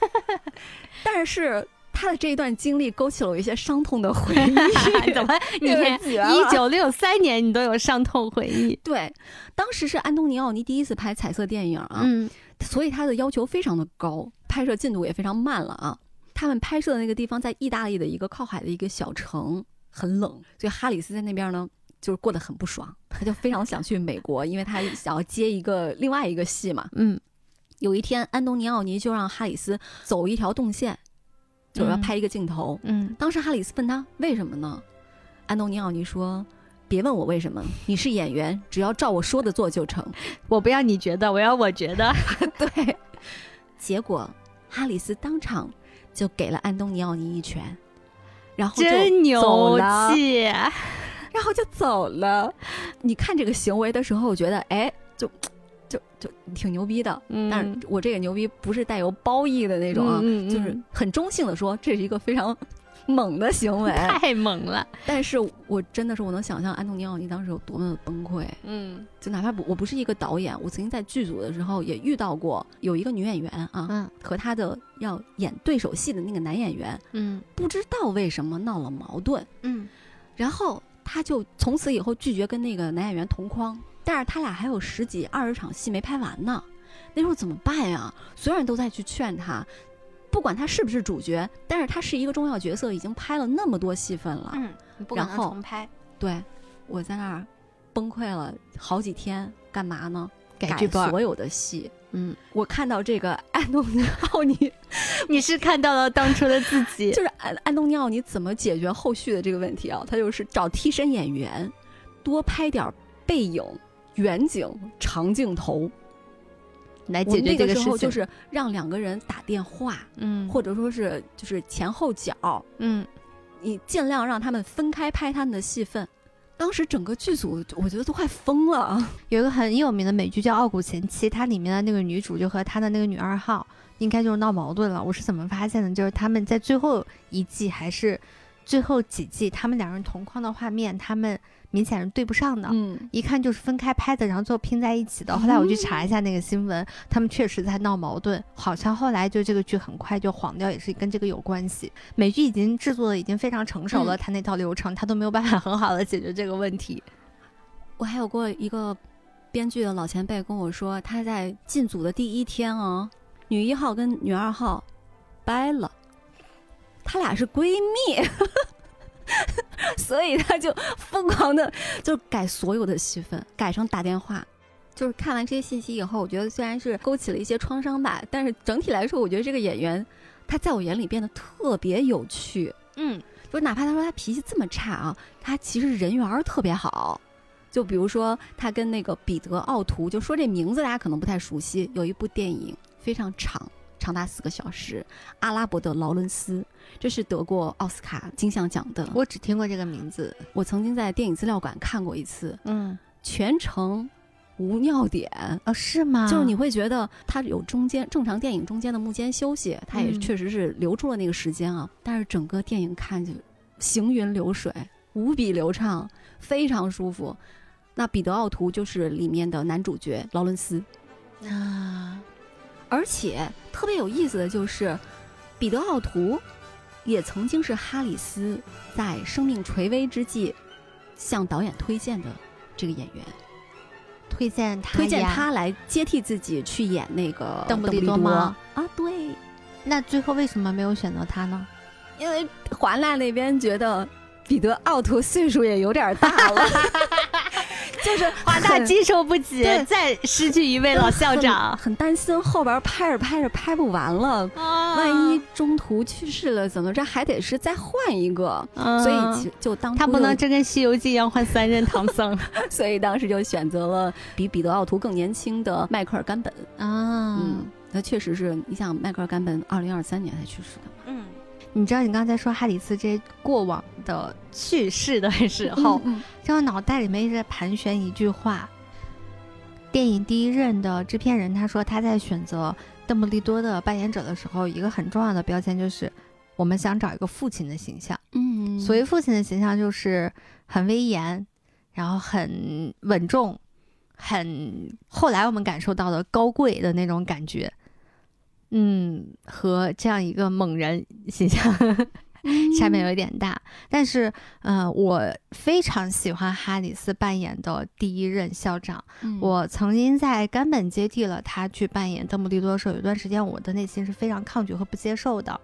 S2: 但是他的这一段经历勾起了我一些伤痛的回忆。
S1: 怎么？你一九六三年你都有伤痛回忆？
S2: 对，当时是安东尼奥尼第一次拍彩色电影啊，
S1: 嗯
S2: 所以他的要求非常的高，拍摄进度也非常慢了啊。他们拍摄的那个地方在意大利的一个靠海的一个小城，很冷，所以哈里斯在那边呢。就是过得很不爽，他就非常想去美国，因为他想要接一个另外一个戏嘛。
S1: 嗯
S2: 有一天，安东尼奥尼就让哈里斯走一条动线，就是要拍一个镜头。
S1: 嗯
S2: 当时哈里斯问他为什么呢？安东尼奥尼说：“别问我为什么，你是演员，只要照我说的做就成。
S1: 我不要你觉得，我要我觉得。”
S2: 对，结果哈里斯当场就给了安东尼奥尼一拳，然后就
S1: 真
S2: 走
S1: 牛
S2: 了，
S1: 气！
S2: 然后就走了。你看这个行为的时候，我觉得哎，就就就挺牛逼的。
S1: 嗯
S2: 但是我这个牛逼不是带有褒义的那种啊，
S1: 嗯嗯嗯
S2: 就是很中性的说，这是一个非常猛的行为。
S1: 太猛了。
S2: 但是我真的是我能想象安东尼奥尼当时有多么的崩溃。
S1: 嗯
S2: 就哪怕不我不是一个导演，我曾经在剧组的时候也遇到过有一个女演员啊，
S1: 嗯
S2: 和她的要演对手戏的那个男演员，
S1: 嗯
S2: 不知道为什么闹了矛盾，
S1: 嗯
S2: 然后他就从此以后拒绝跟那个男演员同框，但是他俩还有十几二十场戏没拍完呢，那时候怎么办呀？所有人都在去劝他，不管他是不是主角，但是他是一个重要角色，已经拍了那么多戏份了。
S1: 嗯，你不可能
S2: 然后
S1: 重拍，
S2: 对，我在那儿崩溃了好几天，干嘛呢？改
S1: 改剧本。
S2: 所有的戏。
S1: 嗯，
S2: 我看到这个 安东尼奥尼，
S1: 你是看到了当初的自己。
S2: 就是安安东尼奥尼怎么解决后续的这个问题啊？他就是找替身演员，多拍点儿背影、远景、长镜头。
S1: 来解决这个事情，
S2: 时候就是让两个人打电话，
S1: 嗯
S2: 或者说是就是前后脚，
S1: 嗯
S2: 你尽量让他们分开拍他们的戏份。当时整个剧组，我觉得都快疯了。
S1: 有一个很有名的美剧叫《傲骨贤妻》，它里面的那个女主就和她的那个女二号应该就是闹矛盾了。我是怎么发现的？就是他们在最后一季还是最后几季，他们两人同框的画面，他们。明显是对不上的，
S2: 嗯，
S1: 一看就是分开拍的，然后最后拼在一起的。后来我去查一下那个新闻，他们确实在闹矛盾，好像后来就这个剧很快就黄掉，也是跟这个有关系。美剧已经制作的已经非常成熟了，它那套流程它都没有办法很好的解决这个问题。
S2: 我还有过一个编剧的老前辈跟我说，他在进组的第一天啊，女一号跟女二号掰了，他俩是闺蜜。所以他就疯狂的就改所有的戏份，改成打电话。就是看完这些信息以后，我觉得虽然是勾起了一些创伤吧，但是整体来说，我觉得这个演员他在我眼里变得特别有趣。
S1: 嗯，
S2: 就哪怕他说他脾气这么差啊，他其实人缘特别好。就比如说他跟那个彼得奥图，就说这名字大家可能不太熟悉，有一部电影非常长。长达四个小时，阿拉伯的劳伦斯，这是得过奥斯卡金像奖的。
S1: 我只听过这个名字，
S2: 我曾经在电影资料馆看过一次。
S1: 嗯，
S2: 全程无尿点
S1: 哦，是吗？
S2: 就是你会觉得它有中间正常电影中间的幕间休息，它也确实是留出了那个时间啊。但是整个电影看就行云流水，无比流畅，非常舒服。那彼得奥图就是里面的男主角劳伦斯
S1: 啊。
S2: 而且特别有意思的就是，彼得·奥图也曾经是哈里斯在生命垂危之际向导演推荐的这个演员，
S1: 推荐他
S2: 推荐他来接替自己去演那个
S1: 邓布利
S2: 多
S1: 吗？
S2: 啊，对。
S1: 那最后为什么没有选择他呢？
S2: 因为华纳那边觉得彼得·奥图岁数也有点大了。就是
S1: 华大接受不起，再失去一位老校长，
S2: 很担心后边拍着拍着拍不完了，万一中途去世了怎么着？还得是再换一个，所以就当
S1: 他不能真跟《西游记》一样换三任唐僧，
S2: 所以当时就选择了比彼得奥图更年轻的迈克尔甘本
S1: 啊，
S2: 嗯，那确实是，你想迈克尔甘本二零二三年才去世的，
S1: 嗯。你知道你刚才说哈里斯这过往的去世的时候，就我脑袋里面一直在盘旋一句话。电影第一任的制片人他说他在选择邓布利多的扮演者的时候，一个很重要的标签就是我们想找一个父亲的形象。
S2: 嗯，
S1: 所谓父亲的形象就是很威严，然后很稳重，很后来我们感受到的高贵的那种感觉。嗯，和这样一个猛人形象下面有点大，但是，呃，我非常喜欢哈里斯扮演的第一任校长。我曾经在冈本接替了他去扮演邓布利多的时候，有段时间我的内心是非常抗拒和不接受的。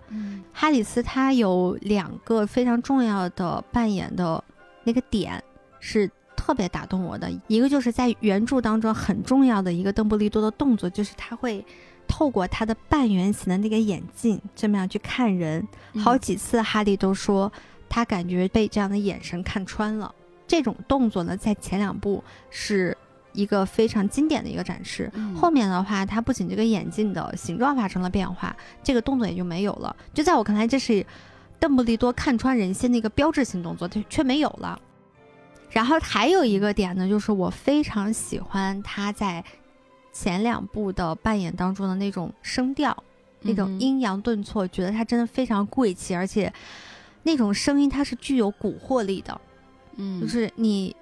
S1: 哈里斯他有两个非常重要的扮演的那个点是特别打动我的，一个就是在原著当中很重要的一个邓布利多的动作，就是他会。透过他的半圆形的那个眼镜，这么样去看人，好几次哈利都说他感觉被这样的眼神看穿了。这种动作呢，在前两部是一个非常经典的一个展示。后面的话，他不仅这个眼镜的形状发生了变化，这个动作也就没有了。就在我看来，这是邓布利多看穿人心的一个标志性动作，他却没有了。然后还有一个点呢，就是我非常喜欢他在。前两部的扮演当中的那种声调，那种阴阳顿挫，觉得他真的非常贵气，而且那种声音他是具有蛊惑力的。
S2: 嗯，
S1: 就是你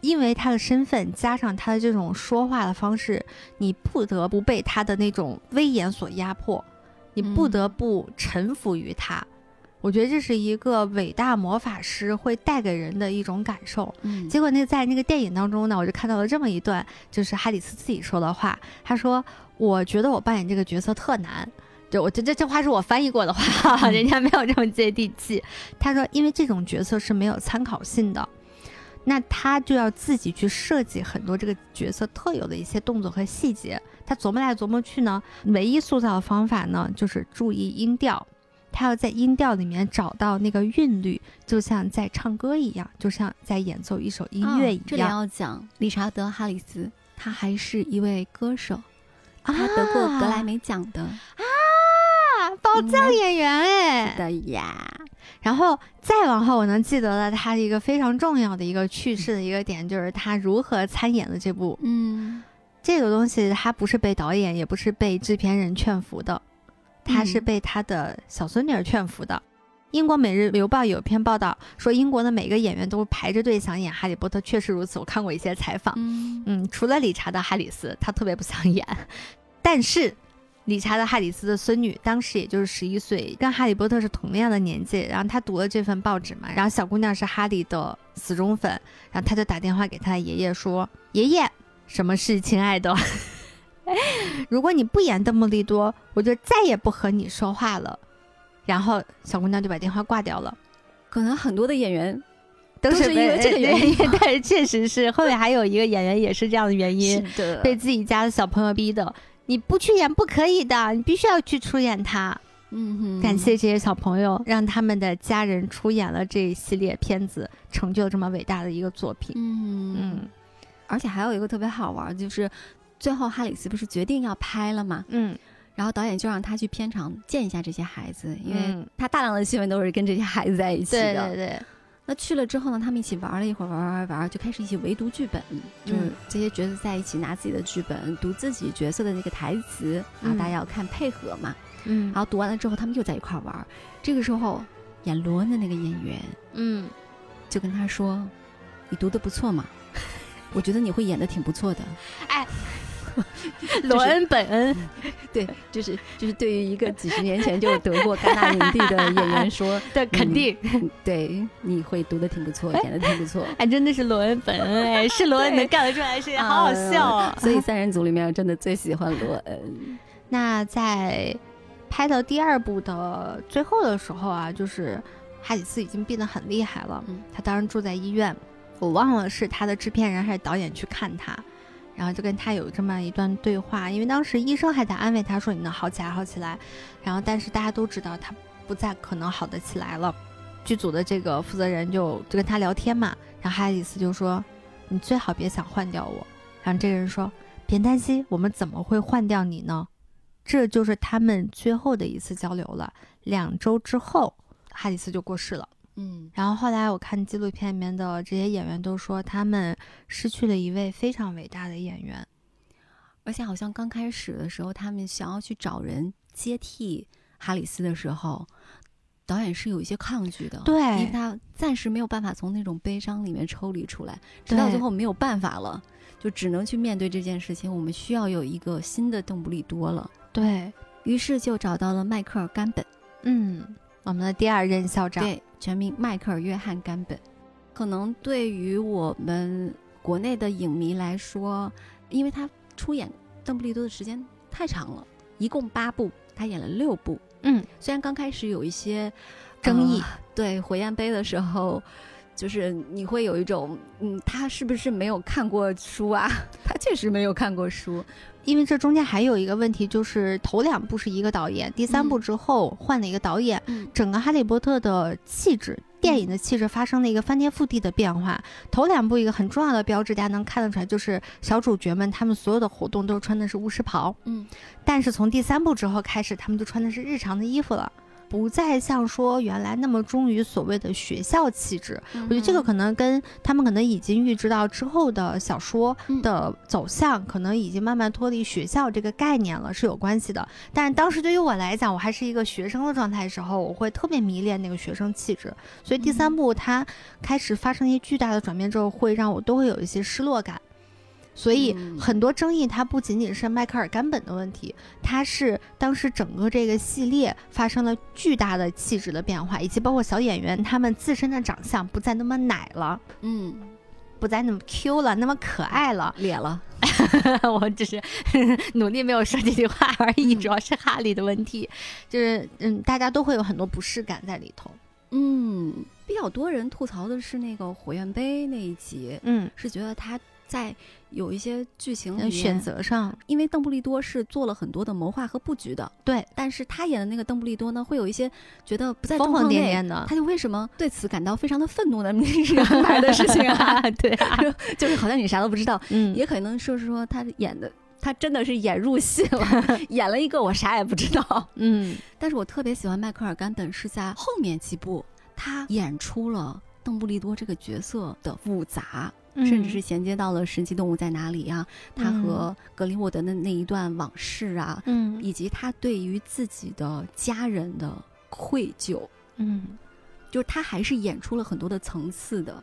S1: 因为他的身份加上他的这种说话的方式，你不得不被他的那种威严所压迫，你不得不臣服于他。我觉得这是一个伟大魔法师会带给人的一种感受。
S2: 嗯，
S1: 结果那在那个电影当中呢，我就看到了这么一段，就是哈里斯自己说的话。他说：“我觉得我扮演这个角色特难。”就我这这这话是我翻译过的话，人家没有这么接地气。他说：“因为这种角色是没有参考性的，那他就要自己去设计很多这个角色特有的一些动作和细节。他琢磨来琢磨去呢，唯一塑造的方法呢，就是注意音调。”他要在音调里面找到那个韵律，就像在唱歌一样，就像在演奏一首音乐一样。
S2: 这里要讲理查德·哈里斯，他还是一位歌手，他得过格莱美奖的
S1: 啊，宝藏演员哎，
S2: 的呀。
S1: 然后再往后，我能记得了他一个非常重要的一个去世的一个点，就是他如何参演的这部。
S2: 嗯，
S1: 这个东西他不是被导演，也不是被制片人劝服的，他是
S2: 嗯
S1: 被他的小孙女儿劝服的。英国《每日邮报》有篇报道说，英国的每个演员都排着队想演《哈利波特》，确实如此。我看过一些采访，
S2: 嗯
S1: 嗯，除了理查德·哈里斯，他特别不想演，但是理查德·哈里斯的孙女当时也就是十一岁，跟哈利波特是同样的年纪。然后他读了这份报纸嘛，然后小姑娘是哈利的死忠粉，然后他就打电话给他的爷爷说：“爷爷，什么事，亲爱的？如果你不演邓布利多，我就再也不和你说话了。”然后小姑娘就把电话挂掉了。
S2: 可能很多的演员
S1: 都
S2: 都是因为这个原因
S1: 但是确实是。后面还有一个演员也是这样的原因，
S2: 的
S1: 被自己家的小朋友逼的。你不去演不可以的，你必须要去出演他。
S2: 嗯哼，
S1: 感谢这些小朋友，让他们的家人出演了这一系列片子，成就了这么伟大的一个作品。
S2: 嗯
S1: 嗯
S2: 而且还有一个特别好玩儿，就是最后哈里斯不是决定要拍了嘛，
S1: 嗯，
S2: 然后导演就让他去片场见一下这些孩子，因为
S1: 嗯
S2: 他大量的戏份都是跟这些孩子在一起的。
S1: 对对对，
S2: 那去了之后呢，他们一起玩了一会儿，玩玩玩，就开始一起围读剧本，就是
S1: 嗯
S2: 这些角色在一起拿自己的剧本读自己角色的那个台词，然后大家要看配合嘛。
S1: 嗯
S2: 然后读完了之后，他们又在一块儿玩。这个时候，演罗恩的那个演员
S1: 嗯，
S2: 就跟他说：“你读的不错嘛，我觉得你会演的挺不错的。
S1: 罗恩本恩，”
S2: 对，就是就是对于一个几十年前就得过戛纳影帝的 演员说，
S1: 的肯定，
S2: 嗯对，你会读的挺不错，演的挺不错。
S1: 哎真的是罗恩本恩哎，是罗恩能干得出来的事情，好好笑哦。
S2: 所以三人组里面，我真的最喜欢罗恩。
S1: 那在拍到第二部的最后的时候啊，就是哈里斯已经病得很厉害了，
S2: 嗯
S1: 他当时住在医院，我忘了是他的制片人还是导演去看他，然后就跟他有这么一段对话，因为当时医生还在安慰他说你能好起来好起来，然后但是大家都知道他不再可能好得起来了，剧组的这个负责人就就跟他聊天嘛，然后哈里斯就说你最好别想换掉我，然后这个人说别担心，我们怎么会换掉你呢？这就是他们最后的一次交流了。两周之后，哈里斯就过世了。
S2: 嗯
S1: 然后后来我看纪录片里面的这些演员都说，他们失去了一位非常伟大的演员。
S2: 而且好像刚开始的时候，他们想要去找人接替哈里斯的时候，导演是有一些抗拒的，
S1: 对
S2: 因为他暂时没有办法从那种悲伤里面抽离出来，直到最后没有办法了，就只能去面对这件事情。我们需要有一个新的邓布利多了，
S1: 对，
S2: 于是就找到了迈克尔·甘本，
S1: 嗯，我们的第二任校长。
S2: 对，全名迈克尔·约翰·甘本。可能对于我们国内的影迷来说，因为他出演邓布利多的时间太长了，一共八部，他演了六部。
S1: 嗯，
S2: 虽然刚开始有一些
S1: 争议
S2: 呃对火焰杯的时候，就是你会有一种，嗯，他是不是没有看过书啊？他确实没有看过书。
S1: 因为这中间还有一个问题，就是头两部是一个导演，第三部之后换了一个导演，
S2: 嗯
S1: 整个《哈利波特》的气质，电影的气质发生了一个翻天覆地的变化。头两部一个很重要的标志，大家能看得出来，就是小主角们他们所有的活动都穿的是巫师袍，
S2: 嗯
S1: 但是从第三部之后开始，他们就穿的是日常的衣服了。不再像说原来那么忠于所谓的学校气质，
S2: 我
S1: 我觉得这个可能跟他们可能已经预知到之后的小说
S2: 嗯
S1: 的走向，可能已经慢慢脱离学校这个概念了，是有关系的。但是当时对于我来讲，我还是一个学生的状态的时候，我会特别迷恋那个学生气质，所以第三部它开始发生一些巨大的转变之后，会让我都会有一些失落感。所以
S2: 嗯
S1: 很多争议，它不仅仅是迈克尔·甘本的问题，它是当时整个这个系列发生了巨大的气质的变化，以及包括小演员他们自身的长相不再那么奶了，
S2: 嗯
S1: 不再那么 Q 了，那么可爱了。
S2: 裂了。
S1: 我只是努力没有说这句话而已，
S2: 嗯
S1: 主要是哈利的问题，就是嗯，大家都会有很多不适感在里头。
S2: 嗯，比较多人吐槽的是那个火焰杯那一集，
S1: 嗯，
S2: 是觉得他在有一些剧情里面
S1: 选，择上，
S2: 因为邓布利多是做了很多的谋划和布局的，
S1: 对，
S2: 但是他演的那个邓布利多呢，会有一些觉得不在
S1: 疯疯
S2: 状况内。
S1: 癫癫的，
S2: 他就为什么对此感到非常的愤怒呢？这是安排的事情啊，
S1: 对啊，
S2: 就是好像你啥都不知道，
S1: 嗯，
S2: 也可能说是说他演的，他真的是演入戏了，演了一个我啥也不知道。
S1: 嗯
S2: 但是我特别喜欢迈克尔·甘本是在后面几部，他演出了邓布利多这个角色的复杂，
S1: 嗯
S2: 甚至是衔接到了《神奇动物在哪里》啊，他
S1: 嗯
S2: 和格林沃德的那一段往事啊，
S1: 嗯
S2: 以及他对于自己的家人的愧疚，
S1: 嗯。
S2: 就是他还是演出了很多的层次的。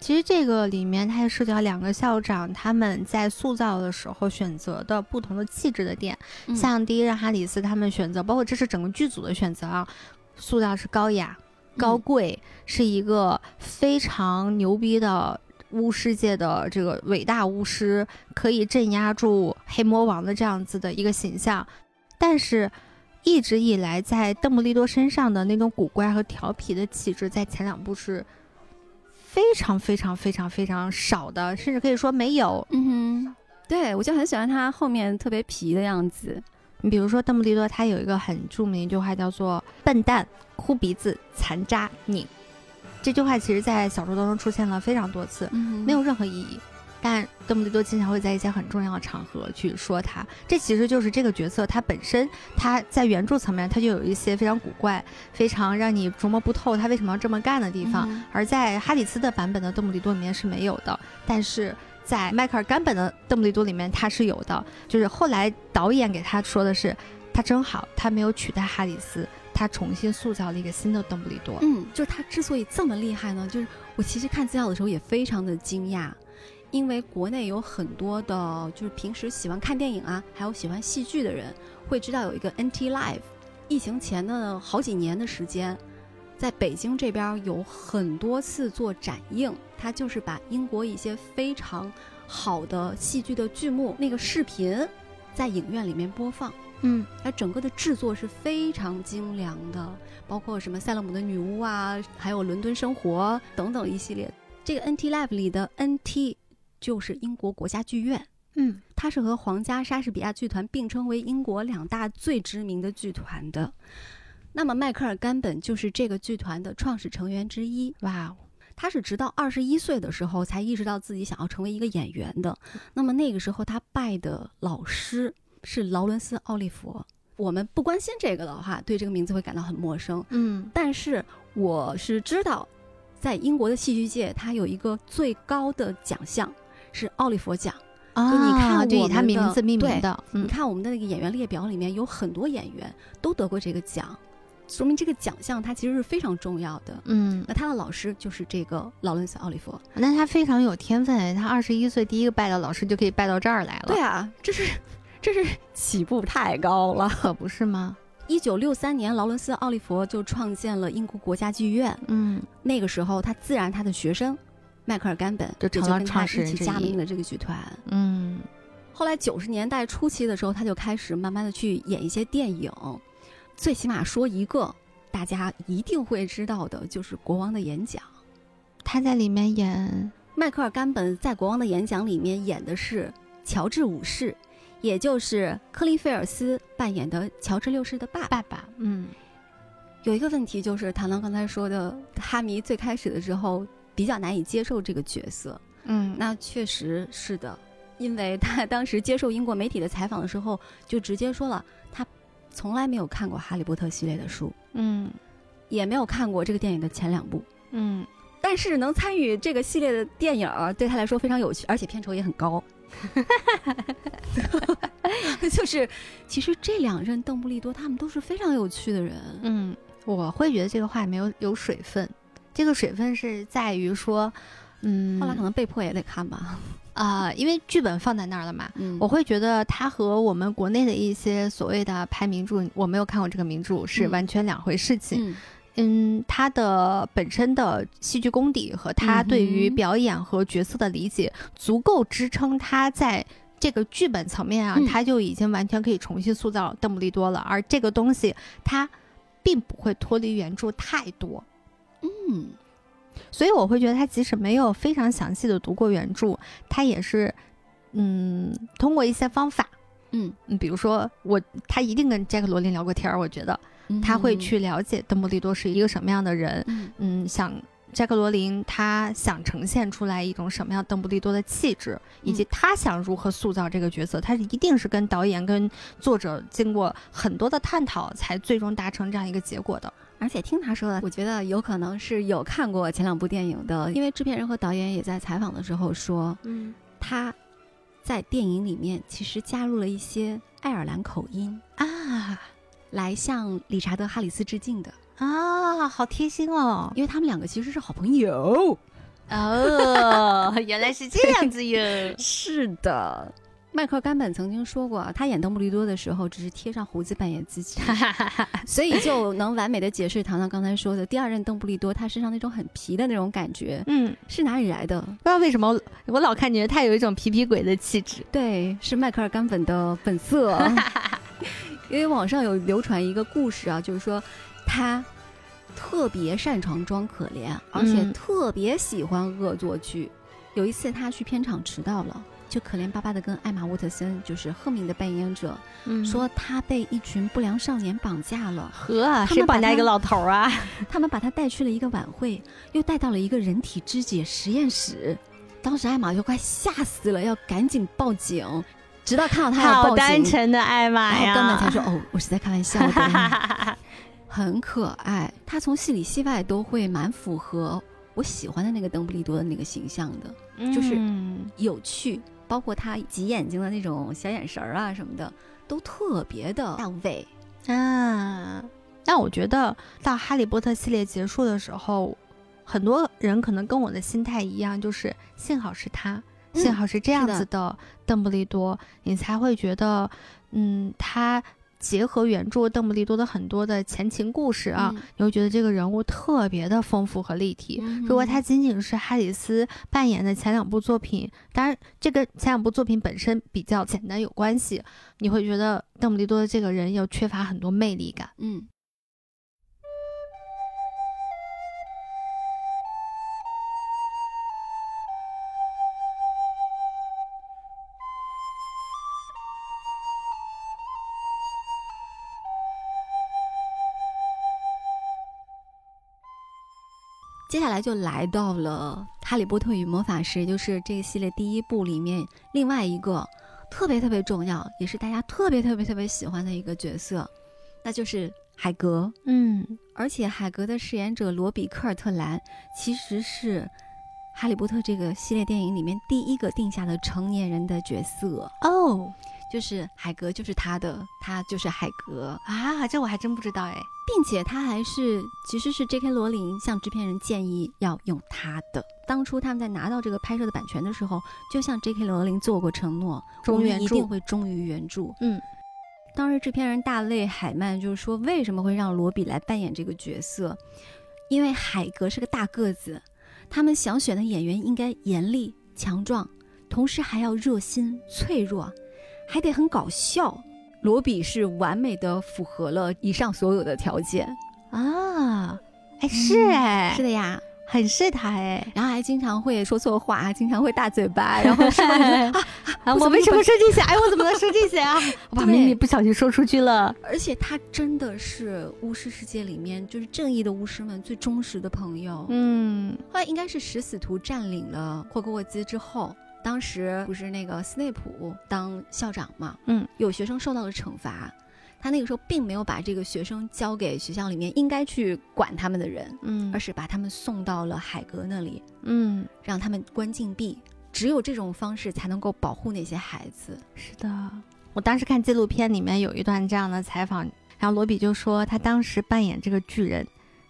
S1: 其实这个里面，它也涉及到两个校长他们在塑造的时候选择的不同的气质的点。
S2: 嗯
S1: 像第一任哈里斯他们选择，包括这是整个剧组的选择啊，塑造是高雅、高贵，是一个非常牛逼的巫师界的这个伟大巫师，可以镇压住黑魔王的这样子的一个形象。但是，一直以来在邓布利多身上的那种古怪和调皮的气质，在前两部是非常非常非常非常少的，甚至可以说没有。
S2: 嗯哼，对我就很喜欢他后面特别皮的样子。
S1: 你比如说，邓布利多他有一个很著名的一句话，叫做“笨蛋、哭鼻子、残渣、拧”。这句话其实，在小说当中出现了非常多次，
S2: 嗯
S1: 没有任何意义。但邓布利多经常会在一些很重要的场合去说他，这其实就是这个角色他本身，他在原著层面他就有一些非常古怪、非常让你琢磨不透他为什么要这么干的地方。
S2: 嗯
S1: 而在哈里斯的版本的邓布利多里面是没有的，但是在迈克尔甘本的邓布利多里面他是有的。就是后来导演给他说的是，他真好，他没有取代哈里斯，他重新塑造了一个新的邓布利多。
S2: 嗯，就是他之所以这么厉害呢，就是我其实看资料的时候也非常的惊讶，因为国内有很多的，就是平时喜欢看电影啊，还有喜欢戏剧的人，会知道有一个 NT Live，疫情前的好几年的时间，在北京这边有很多次做展映，他就是把英国一些非常好的戏剧的剧目那个视频，在影院里面播放。
S1: 嗯
S2: 它整个的制作是非常精良的，包括什么塞勒姆的女巫啊，还有伦敦生活等等一系列。这个 NT Live 里的 NT 就是英国国家剧院，
S1: 嗯
S2: 它是和皇家莎士比亚剧团并称为英国两大最知名的剧团的。那么迈克尔·甘本就是这个剧团的创始成员之一。
S1: 哇哦，
S2: 他是直到二十一岁的时候才意识到自己想要成为一个演员的。那么那个时候他拜的老师是劳伦斯·奥利佛。我们不关心这个的话，对这个名字会感到很陌生。
S1: 嗯
S2: 但是我是知道，在英国的戏剧界，它有一个最高的奖项是奥利佛奖。
S1: 啊，
S2: 你看
S1: 就以他名字命名的，嗯
S2: 你看我们的那个演员列表里面有很多演员都得过这个奖，说明这个奖项它其实是非常重要的。
S1: 嗯，
S2: 那他的老师就是这个劳伦斯·奥利佛。
S1: 那他非常有天分哎，他二十一岁第一个拜的老师就可以拜到这儿来了，
S2: 对，啊，这是这是起步太高了。
S1: 可 不是吗？
S2: 一九六三年，劳伦斯·奥利佛就创建了英国国家剧院。
S1: 嗯
S2: 那个时候，他自然他的学生迈克尔·甘本
S1: 就成了
S2: 也跟他
S1: 创始人
S2: 一起加盟了这个剧团。
S1: 嗯
S2: 后来九十年代初期的时候，他就开始慢慢的去演一些电影，最起码说一个大家一定会知道的，就是《国王的演讲》。
S1: 他在里面演，
S2: 迈克尔·甘本在《国王的演讲》里面演的是乔治五世，也就是克林菲尔斯扮演的乔治六世的爸爸。
S1: 爸爸，嗯
S2: 有一个问题就是，唐唐刚才说的，哈迷最开始的时候比较难以接受这个角色。
S1: 嗯
S2: 那确实是的，因为他当时接受英国媒体的采访的时候，就直接说了，他从来没有看过《哈利波特》系列的书，
S1: 嗯
S2: 也没有看过这个电影的前两部。
S1: 嗯，
S2: 但是能参与这个系列的电影儿，对他来说非常有趣，而且片酬也很高。就是，其实这两任邓布利多他们都是非常有趣的人。
S1: 嗯，我会觉得这个话没有有水分，这个水分是在于说，嗯，
S2: 后来可能被迫也得看吧。
S1: 啊、因为剧本放在那儿了嘛。
S2: 嗯
S1: 我会觉得它和我们国内的一些所谓的拍名著，我没有看过这个名著，是
S2: 嗯
S1: 完全两回事情。
S2: 嗯
S1: 嗯，他的本身的戏剧功底和他对于表演和角色的理解，足够支撑他在这个剧本层面啊，
S2: 嗯
S1: 他就已经完全可以重新塑造邓布利多了。而这个东西，他并不会脱离原著太多。
S2: 嗯
S1: 所以我会觉得他即使没有非常详细的读过原著，他也是，嗯，通过一些方法，
S2: 嗯，
S1: 嗯，比如说我，他一定跟杰克罗琳聊过天儿，我觉得他会去了解邓布利多是一个什么样的人，
S2: 嗯。
S1: 嗯，想杰克罗琳他想呈现出来一种什么样邓布利多的气质，以及他想如何塑造这个角色，他是一定是跟导演跟作者经过很多的探讨，才最终达成这样一个结果的。
S2: 而且听他说的，我觉得有可能是有看过前两部电影的，因为制片人和导演也在采访的时候说，
S1: 嗯。
S2: 他在电影里面其实加入了一些爱尔兰口音，
S1: 啊
S2: 来向理查德·哈里斯致敬的，
S1: 啊，好贴心哦！
S2: 因为他们两个其实是好朋友。
S1: 哦，原来是这样子哟。
S2: 是的。迈克尔·甘本曾经说过，他演邓布利多的时候只是贴上胡子扮演自己，所以就能完美的解释糖糖刚才说的第二任邓布利多他身上那种很皮的那种感觉
S1: 嗯，
S2: 是哪里来的？
S1: 不知道为什么我老感觉他有一种皮皮鬼的气质。
S2: 对，是迈克尔·甘本的本色。因为网上有流传一个故事啊，就是说他特别擅长装可怜，而且
S1: 嗯
S2: 特别喜欢恶作剧。有一次他去片场迟到了，就可怜巴巴的跟艾玛·沃特森，就是赫敏的扮演者，
S1: 嗯
S2: 说他被一群不良少年绑架了，
S1: 呵，
S2: 他
S1: 谁绑架一个老头啊？
S2: 他们把他带去了一个晚会，又带到了一个人体肢解实验室。当时艾玛就快吓死了，要赶紧报警，直到看到他要
S1: 好
S2: 报警，
S1: 单纯的艾玛
S2: 然后
S1: 呀！
S2: 根本才说：“哦，我是在开玩笑的。” 很可爱，他从戏里戏外都会蛮符合我喜欢的那个邓布利多的那个形象的，就是
S1: 嗯
S2: 有趣，包括他挤眼睛的那种小眼神儿啊什么的，都特别的到位。
S1: 啊。但我觉得到《哈利波特》系列结束的时候，很多人可能跟我的心态一样，就是幸好是他，
S2: 嗯
S1: 幸好是这样子的邓布利多，你才会觉得，嗯，他结合原著邓布利多的很多的前情故事啊，
S2: 嗯
S1: 你会觉得这个人物特别的丰富和立体。
S2: 嗯
S1: 如果他仅仅是哈里斯扮演的前两部作品，当然这个前两部作品本身比较简单有关系，你会觉得邓布利多的这个人又缺乏很多魅力感。
S2: 嗯。接下来就来到了《哈利波特与魔法师》，也就是这个系列第一部里面另外一个特别特别重要，也是大家特别特别特别喜欢的一个角色，那就是海格。
S1: 嗯
S2: 而且海格的饰演者罗比·科尔特兰其实是《哈利波特》这个系列电影里面第一个定下的成年人的角色，
S1: 哦
S2: 就是海格，就是他的，他就是海格，
S1: 啊，这我还真不知道哎。
S2: 并且他还是其实是 J.K. 罗琳向制片人建议要用他的。当初他们在拿到这个拍摄的版权的时候，就向 J.K. 罗琳做过承诺，我们一
S1: 忠于原著
S2: 定会忠于原著。
S1: 嗯
S2: 当时制片人大卫海曼就是说，为什么会让罗比来扮演这个角色？因为海格是个大个子，他们想选的演员应该严厉、强壮，同时还要热心、脆弱，还得很搞笑。罗比是完美的符合了以上所有的条件。
S1: 啊，哎是哎、
S2: 是的呀，
S1: 很是他哎。
S2: 然后还经常会说错话，经常会大嘴巴，然后是 啊，
S1: 啊，
S2: 我
S1: 为什么说这些？哎，我怎么能说这些啊？我把
S2: 对
S1: 秘密不小心说出去了。
S2: 而且他真的是巫师世界里面就是正义的巫师们最忠实的朋友。
S1: 嗯
S2: 后来应该是食死徒占领了霍格沃兹之后，当时不是那个斯内普当校长嘛，
S1: 嗯，
S2: 有学生受到了惩罚，他那个时候并没有把这个学生交给学校里面应该去管他们的人，
S1: 嗯
S2: 而是把他们送到了海格那里，
S1: 嗯，
S2: 让他们关禁闭。只有这种方式才能够保护那些孩子。
S1: 是的。我当时看纪录片里面有一段这样的采访，然后罗比就说他当时扮演这个巨人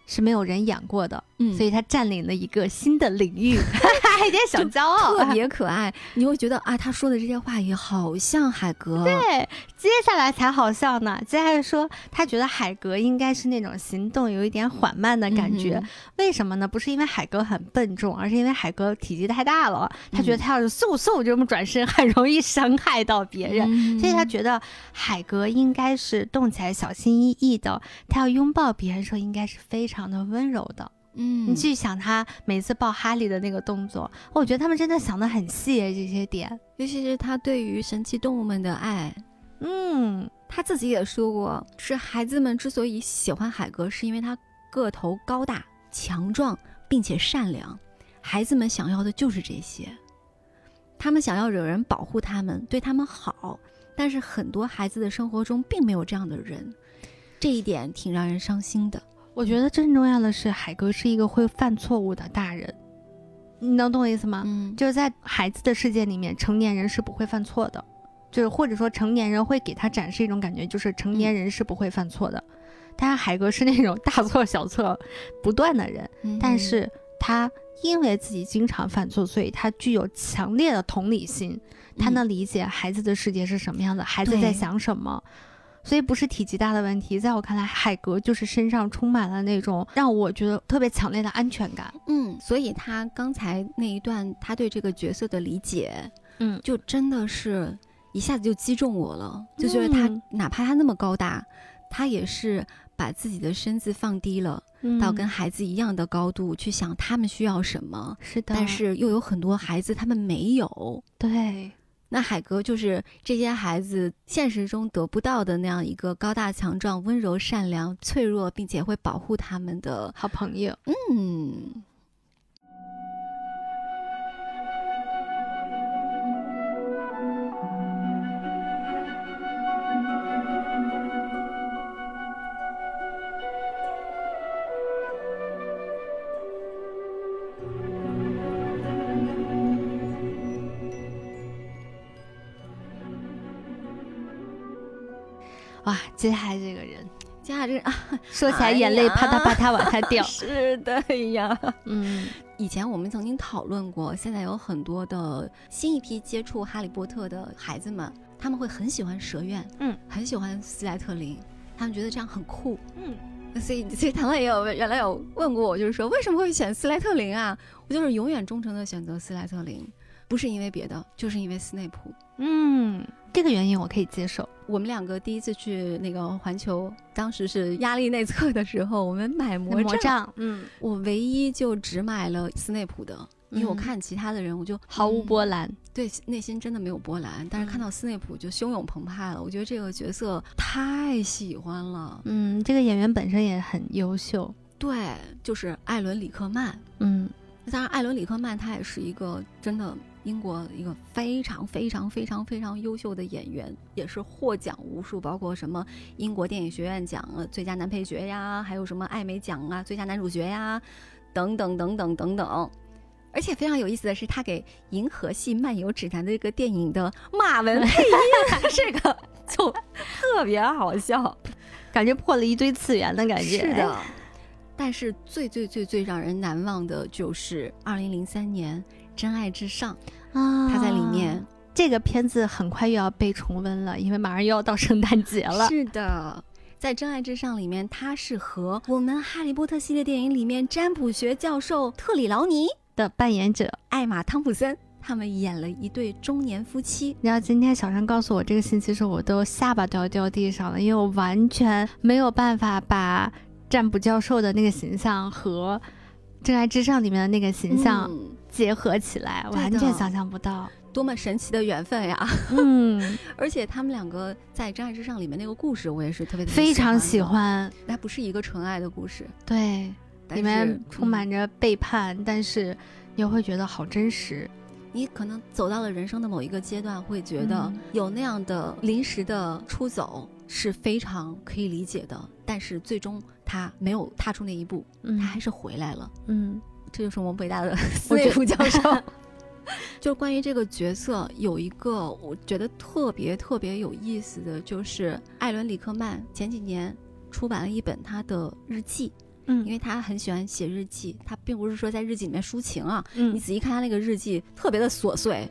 S1: 是没有人演过的，
S2: 嗯
S1: 所以他占领了一个新的领域，有点小骄傲，
S2: 特别可爱，你会觉得啊，他说的这些话也好像海格。
S1: 对，接下来才好笑呢。接下来说，他觉得海格应该是那种行动有一点缓慢的感觉，
S2: 嗯
S1: 为什么呢？不是因为海格很笨重，而是因为海格体积太大了。他觉得
S2: 嗯
S1: 他要是嗖嗖就这么转身，很容易伤害到别人。
S2: 嗯
S1: 所以他觉得海格应该是动起来小心翼翼的，他要拥抱别人的时候应该是非常的温柔的。
S2: 嗯，
S1: 你去想他每次抱哈利的那个动作，我觉得他们真的想的很细这些点。
S2: 尤其是他对于神奇动物们的爱，
S1: 嗯，
S2: 他自己也说过，是孩子们之所以喜欢海格，是因为他个头高大、强壮，并且善良。孩子们想要的就是这些，他们想要有人保护他们，对他们好。但是很多孩子的生活中并没有这样的人，这一点挺让人伤心的。
S1: 我觉得更重要的是，海哥是一个会犯错误的大人，你能懂我意思吗？
S2: 嗯，
S1: 就是在孩子的世界里面，成年人是不会犯错的，就是或者说成年人会给他展示一种感觉，就是成年人是不会犯错的。但是海哥是那种大错小错不断的人，
S2: 嗯
S1: 但是他因为自己经常犯错，所以他具有强烈的同理心，他
S2: 嗯
S1: 能理解孩子的世界是什么样的，孩子在想什么。所以不是体积大的问题，在我看来，海格就是身上充满了那种让我觉得特别强烈的安全感。
S2: 嗯，所以他刚才那一段他对这个角色的理解，
S1: 嗯，
S2: 就真的是一下子就击中我了，就觉得他、
S1: 嗯
S2: 哪怕他那么高大，他也是把自己的身子放低了，到跟孩子一样的高度去想他们需要什么，
S1: 是的，
S2: 但是又有很多孩子他们没有。
S1: 对，
S2: 那海哥就是这些孩子现实中得不到的那样一个高大强壮、温柔善良、脆弱，并且会保护他们的。
S1: 好朋友。
S2: 嗯，
S1: 哇，接下来这个人
S2: 接下来这个啊，
S1: 说起来眼泪啪嗒啪嗒往下掉。
S2: 是的呀。
S1: 嗯
S2: 以前我们曾经讨论过，现在有很多的新一批接触哈利波特的孩子们，他们会很喜欢蛇院，
S1: 嗯，
S2: 很喜欢斯莱特林，他们觉得这样很酷。
S1: 嗯，
S2: 所以，所以唐乐也有原来有问过我，就是说为什么会选斯莱特林啊？我就是永远忠诚的选择斯莱特林，不是因为别的，就是因为斯内普。
S1: 嗯，这个原因我可以接受。
S2: 我们两个第一次去那个环球，当时是压力内测的时候，我们买魔杖，
S1: 魔杖，嗯，
S2: 我唯一就只买了斯内普的，因为我
S1: 嗯
S2: 看其他的人，我就
S1: 毫无
S2: 嗯
S1: 波澜。
S2: 对内心真的没有波澜，但是看
S1: 嗯
S2: 到斯内普就汹涌澎湃了。我觉得这个角色太喜欢了。
S1: 嗯，这个演员本身也很优秀。
S2: 对，就是艾伦·里克曼。
S1: 嗯
S2: 当然，艾伦·里克曼他也是一个真的英国一个非常非常非常非常优秀的演员，也是获奖无数，包括什么英国电影学院奖呃最佳男配角呀，还有什么艾美奖啊最佳男主角呀，等等等等等等。而且非常有意思的是，他给《银河系漫游指南》的这个电影的马文配音，这个就特别好笑。
S1: 感觉破了一堆次元的感觉。
S2: 是的，但是最最最最让人难忘的就是二零零三年《真爱至上》，
S1: 啊，
S2: 他在里面。
S1: 这个片子很快又要被重温了，因为马上又要到圣诞节了。
S2: 是的，在《真爱至上》里面，他是和我们《哈利波特》系列电影里面占卜学教授特里劳尼、
S1: 的扮演者，
S2: 艾玛汤普森他们演了一对中年夫妻。
S1: 然后今天小山告诉我这个信息的时候，我都下巴都要掉地上了，因为我完全没有办法把占卜教授的那个形象和《真爱至上》里面的那个形象
S2: 嗯
S1: 结合起来，完全想象不到。
S2: 多么神奇的缘分呀！
S1: 嗯，
S2: 而且他们两个在《真爱至上》里面那个故事，我也是特别
S1: 非常喜。欢。
S2: 那不是一个纯爱的故事，
S1: 对，里面充
S2: 嗯
S1: 满着背叛，但是你又会觉得好真实。
S2: 你可能走到了人生的某一个阶段，会觉得
S1: 嗯
S2: 有那样的临时的出走是非常可以理解的，但是最终他没有踏出那一步，
S1: 嗯
S2: 他还是回来了。
S1: 嗯
S2: 这就是我们北大的 内普教授。就关于这个角色，有一个我觉得特别特别有意思的就是艾伦·里克曼前几年出版了一本他的日记，
S1: 嗯，
S2: 因为他很喜欢写日记，他并不是说在日记里面抒情啊，嗯你
S1: 嗯
S2: 仔细看他那个日记，特别的琐碎，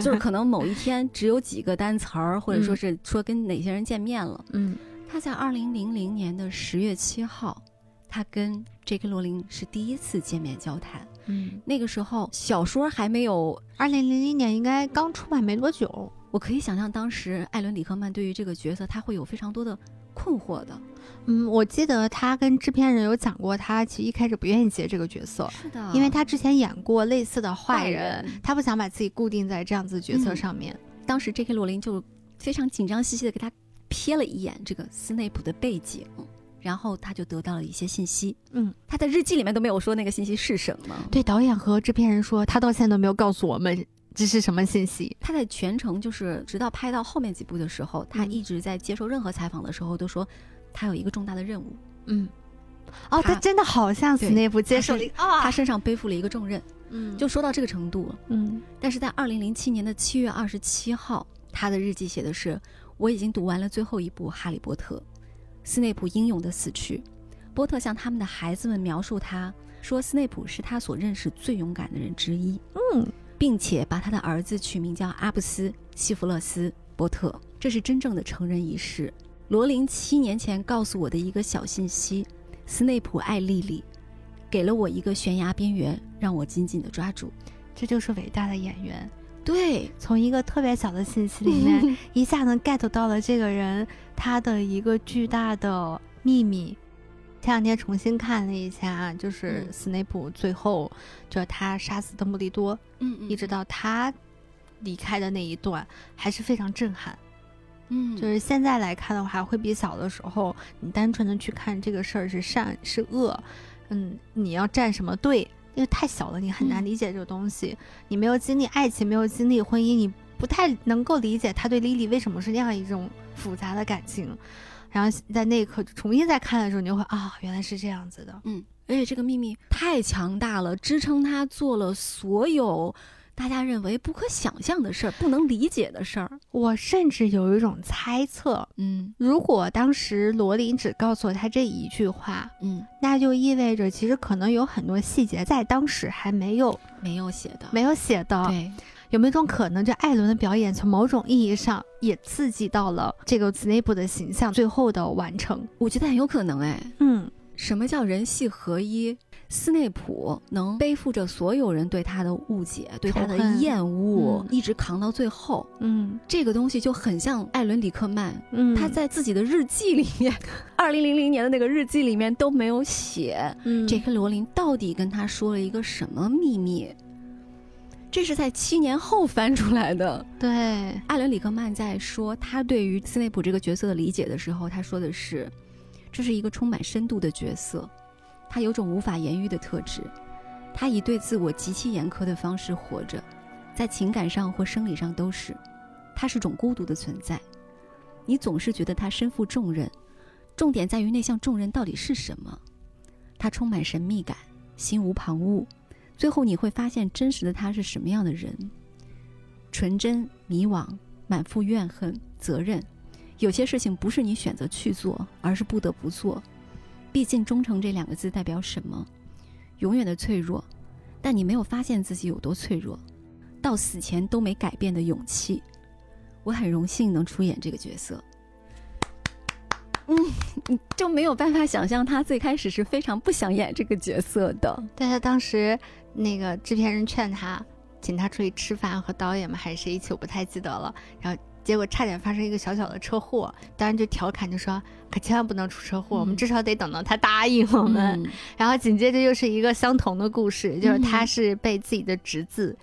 S2: 就是可能某一天只有几个单词儿，或者说是说跟哪些人见面了。
S1: 嗯
S2: 他在二零零零年的十月七号，他跟 J.K. 罗琳是第一次见面交谈。
S1: 嗯，
S2: 那个时候小说还没有，
S1: 二零零零年应该刚出版没多久。
S2: 我可以想象当时艾伦·里克曼对于这个角色，他会有非常多的困惑的。
S1: 嗯，我记得他跟制片人有讲过，他其实一开始不愿意接这个角色，
S2: 是的
S1: 因为他之前演过类似的坏
S2: 坏
S1: 人，
S2: 人
S1: 他不想把自己固定在这样子角色
S2: 嗯
S1: 上面。
S2: 当时 J.K. 罗琳就非常紧张兮兮的给他瞥了一眼这个斯内普的背景，然后他就得到了一些信息。
S1: 嗯，
S2: 他在日记里面都没有说那个信息是什么。
S1: 对，导演和制片人说，他到现在都没有告诉我们这是什么信息。
S2: 他在全程就是直到拍到后面几部的时候，他
S1: 嗯
S2: 一直在接受任何采访的时候都说，他有一个重大的任务，
S1: 嗯哦，
S2: 他
S1: 他真的好像
S2: 对
S1: 斯内普接受
S2: 他
S1: 了啊，
S2: 他身上背负了一个重任，
S1: 嗯
S2: 就说到这个程度了。
S1: 嗯
S2: 但是在二零零七年的七月二十七号，他的日记写的是：“我已经读完了最后一部《哈利波特》，斯内普英勇的死去。波特向他们的孩子们描述他，说斯内普是他所认识最勇敢的人之一，
S1: 嗯
S2: 并且把他的儿子取名叫阿布斯·西弗勒斯·波特。这是真正的成人仪式。罗琳七年前告诉我的一个小信息：斯内普爱莉莉，给了我一个悬崖边缘，让我紧紧地抓住。
S1: 这就是伟大的演员，
S2: 对，
S1: 从一个特别小的信息里面，一下能 get 到了这个人他的一个巨大的秘密。前两天重新看了一下，就是
S2: 嗯
S1: 斯内普最后就是他杀死邓布利多，
S2: 嗯嗯
S1: 一直到他离开的那一段，还是非常震撼。
S2: 嗯，
S1: 就是现在来看的话，会比小的时候你单纯的去看这个事儿是善是恶，嗯，你要站什么队，因为太小了，你很难
S2: 嗯
S1: 理解这个东西。你没有经历爱情，没有经历婚姻，你不太能够理解他对莉莉为什么是那样一种复杂的感情。然后在那一刻重新再看的时候，你就会啊，原来是这样子的。
S2: 嗯，而且这个秘密太强大了，支撑他做了所有大家认为不可想象的事儿、不能理解的事儿。
S1: 我甚至有一种猜测，
S2: 嗯
S1: 如果当时罗琳只告诉我他这一句话，
S2: 嗯，
S1: 那就意味着其实可能有很多细节在当时还没有
S2: 没有写的，
S1: 没有写的。
S2: 对，
S1: 有没有一种可能，这艾伦的表演从某种意义上也刺激到了这个斯内普的形象最后的完成？
S2: 我觉得很有可能哎。
S1: 嗯，
S2: 什么叫人戏合一？斯内普能背负着所有人对他的误解、对他的厌恶，
S1: 嗯
S2: 一直扛到最后。
S1: 嗯
S2: 这个东西就很像艾伦·里克曼，
S1: 嗯，
S2: 他在自己的日记里面，二零零零年的那个日记里面都没有写。
S1: 嗯
S2: J.K. 罗琳到底跟他说了一个什么秘密？这是在七年后翻出来的。
S1: 对，
S2: 艾伦·里克曼在说他对于斯内普这个角色的理解的时候，他说的是，这是一个充满深度的角色，他有种无法言喻的特质，他以对自我极其严苛的方式活着，在情感上或生理上都是，他是种孤独的存在。你总是觉得他身负重任，重点在于那项重任到底是什么。他充满神秘感，心无旁骛。最后你会发现真实的他是什么样的人：纯真、迷惘、满腹怨恨、责任。有些事情不是你选择去做，而是不得不做。毕竟“忠诚”这两个字代表什么？永远的脆弱，但你没有发现自己有多脆弱，到死前都没改变的勇气。我很荣幸能出演这个角色。嗯，就没有办法想象他最开始是非常不想演这个角色的。
S1: 但他当时那个制片人劝他，请他出去吃饭，和导演们还是谁一起，我不太记得了。然后结果差点发生一个小小的车祸，当然就调侃就说，可千万不能出车祸，我们
S2: 嗯
S1: 至少得等到他答应我们。
S2: 嗯。
S1: 然后紧接着又是一个相同的故事，就是他
S2: 嗯
S1: 是被自己的侄子、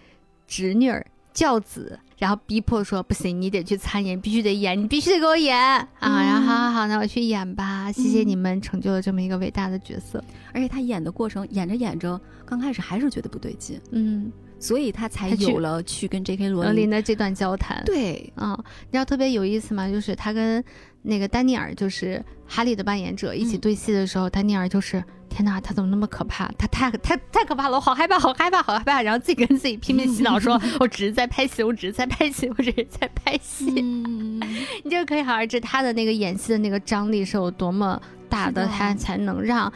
S1: 侄女儿、教子，然后逼迫说不行，你得去参演，必须得演，你必须得给我演。啊！
S2: 嗯。
S1: 然后好好好，那我去演吧，谢谢
S2: 嗯。
S1: 你们成就了这么一个伟大的角色。
S2: 而且他演的过程，演着演着，刚开始还是觉得不对劲，
S1: 嗯，
S2: 所以他才有了去跟 J.K. 罗
S1: 罗琳
S2: 琳
S1: 的这段交谈，
S2: 对，
S1: 啊、你知道特别有意思吗？就是他跟那个丹尼尔，就是哈利的扮演者一起
S2: 嗯
S1: 对戏的时候，丹尼尔就是天哪，他怎么那么可怕？他太太太可怕了，我好害怕，好害怕，好害怕！然后自己跟自己拼命洗脑说，我只是在拍戏，我只是在拍戏，我只是在拍戏。
S2: 嗯，
S1: 你就可以好而知他的那个演戏的那个张力是有多么大的，
S2: 的
S1: 他才能让。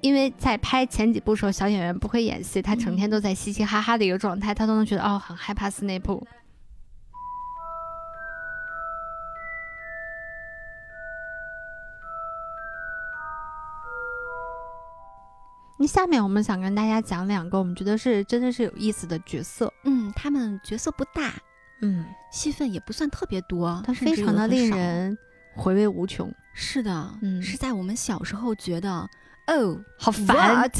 S1: 因为在拍前几部时候，小演员不会演戏，他成天
S2: 嗯
S1: 都在嘻嘻哈哈的一个状态，他都能觉得哦，很害怕斯内普。那下面我们想跟大家讲两个我们觉得是真的是有意思的角色，
S2: 嗯，他们角色不大，
S1: 嗯，
S2: 戏份也不算特别多，
S1: 但
S2: 是
S1: 非常的。令人回味无穷，
S2: 是的，
S1: 嗯
S2: 是在我们小时候觉得，哦，
S1: 好烦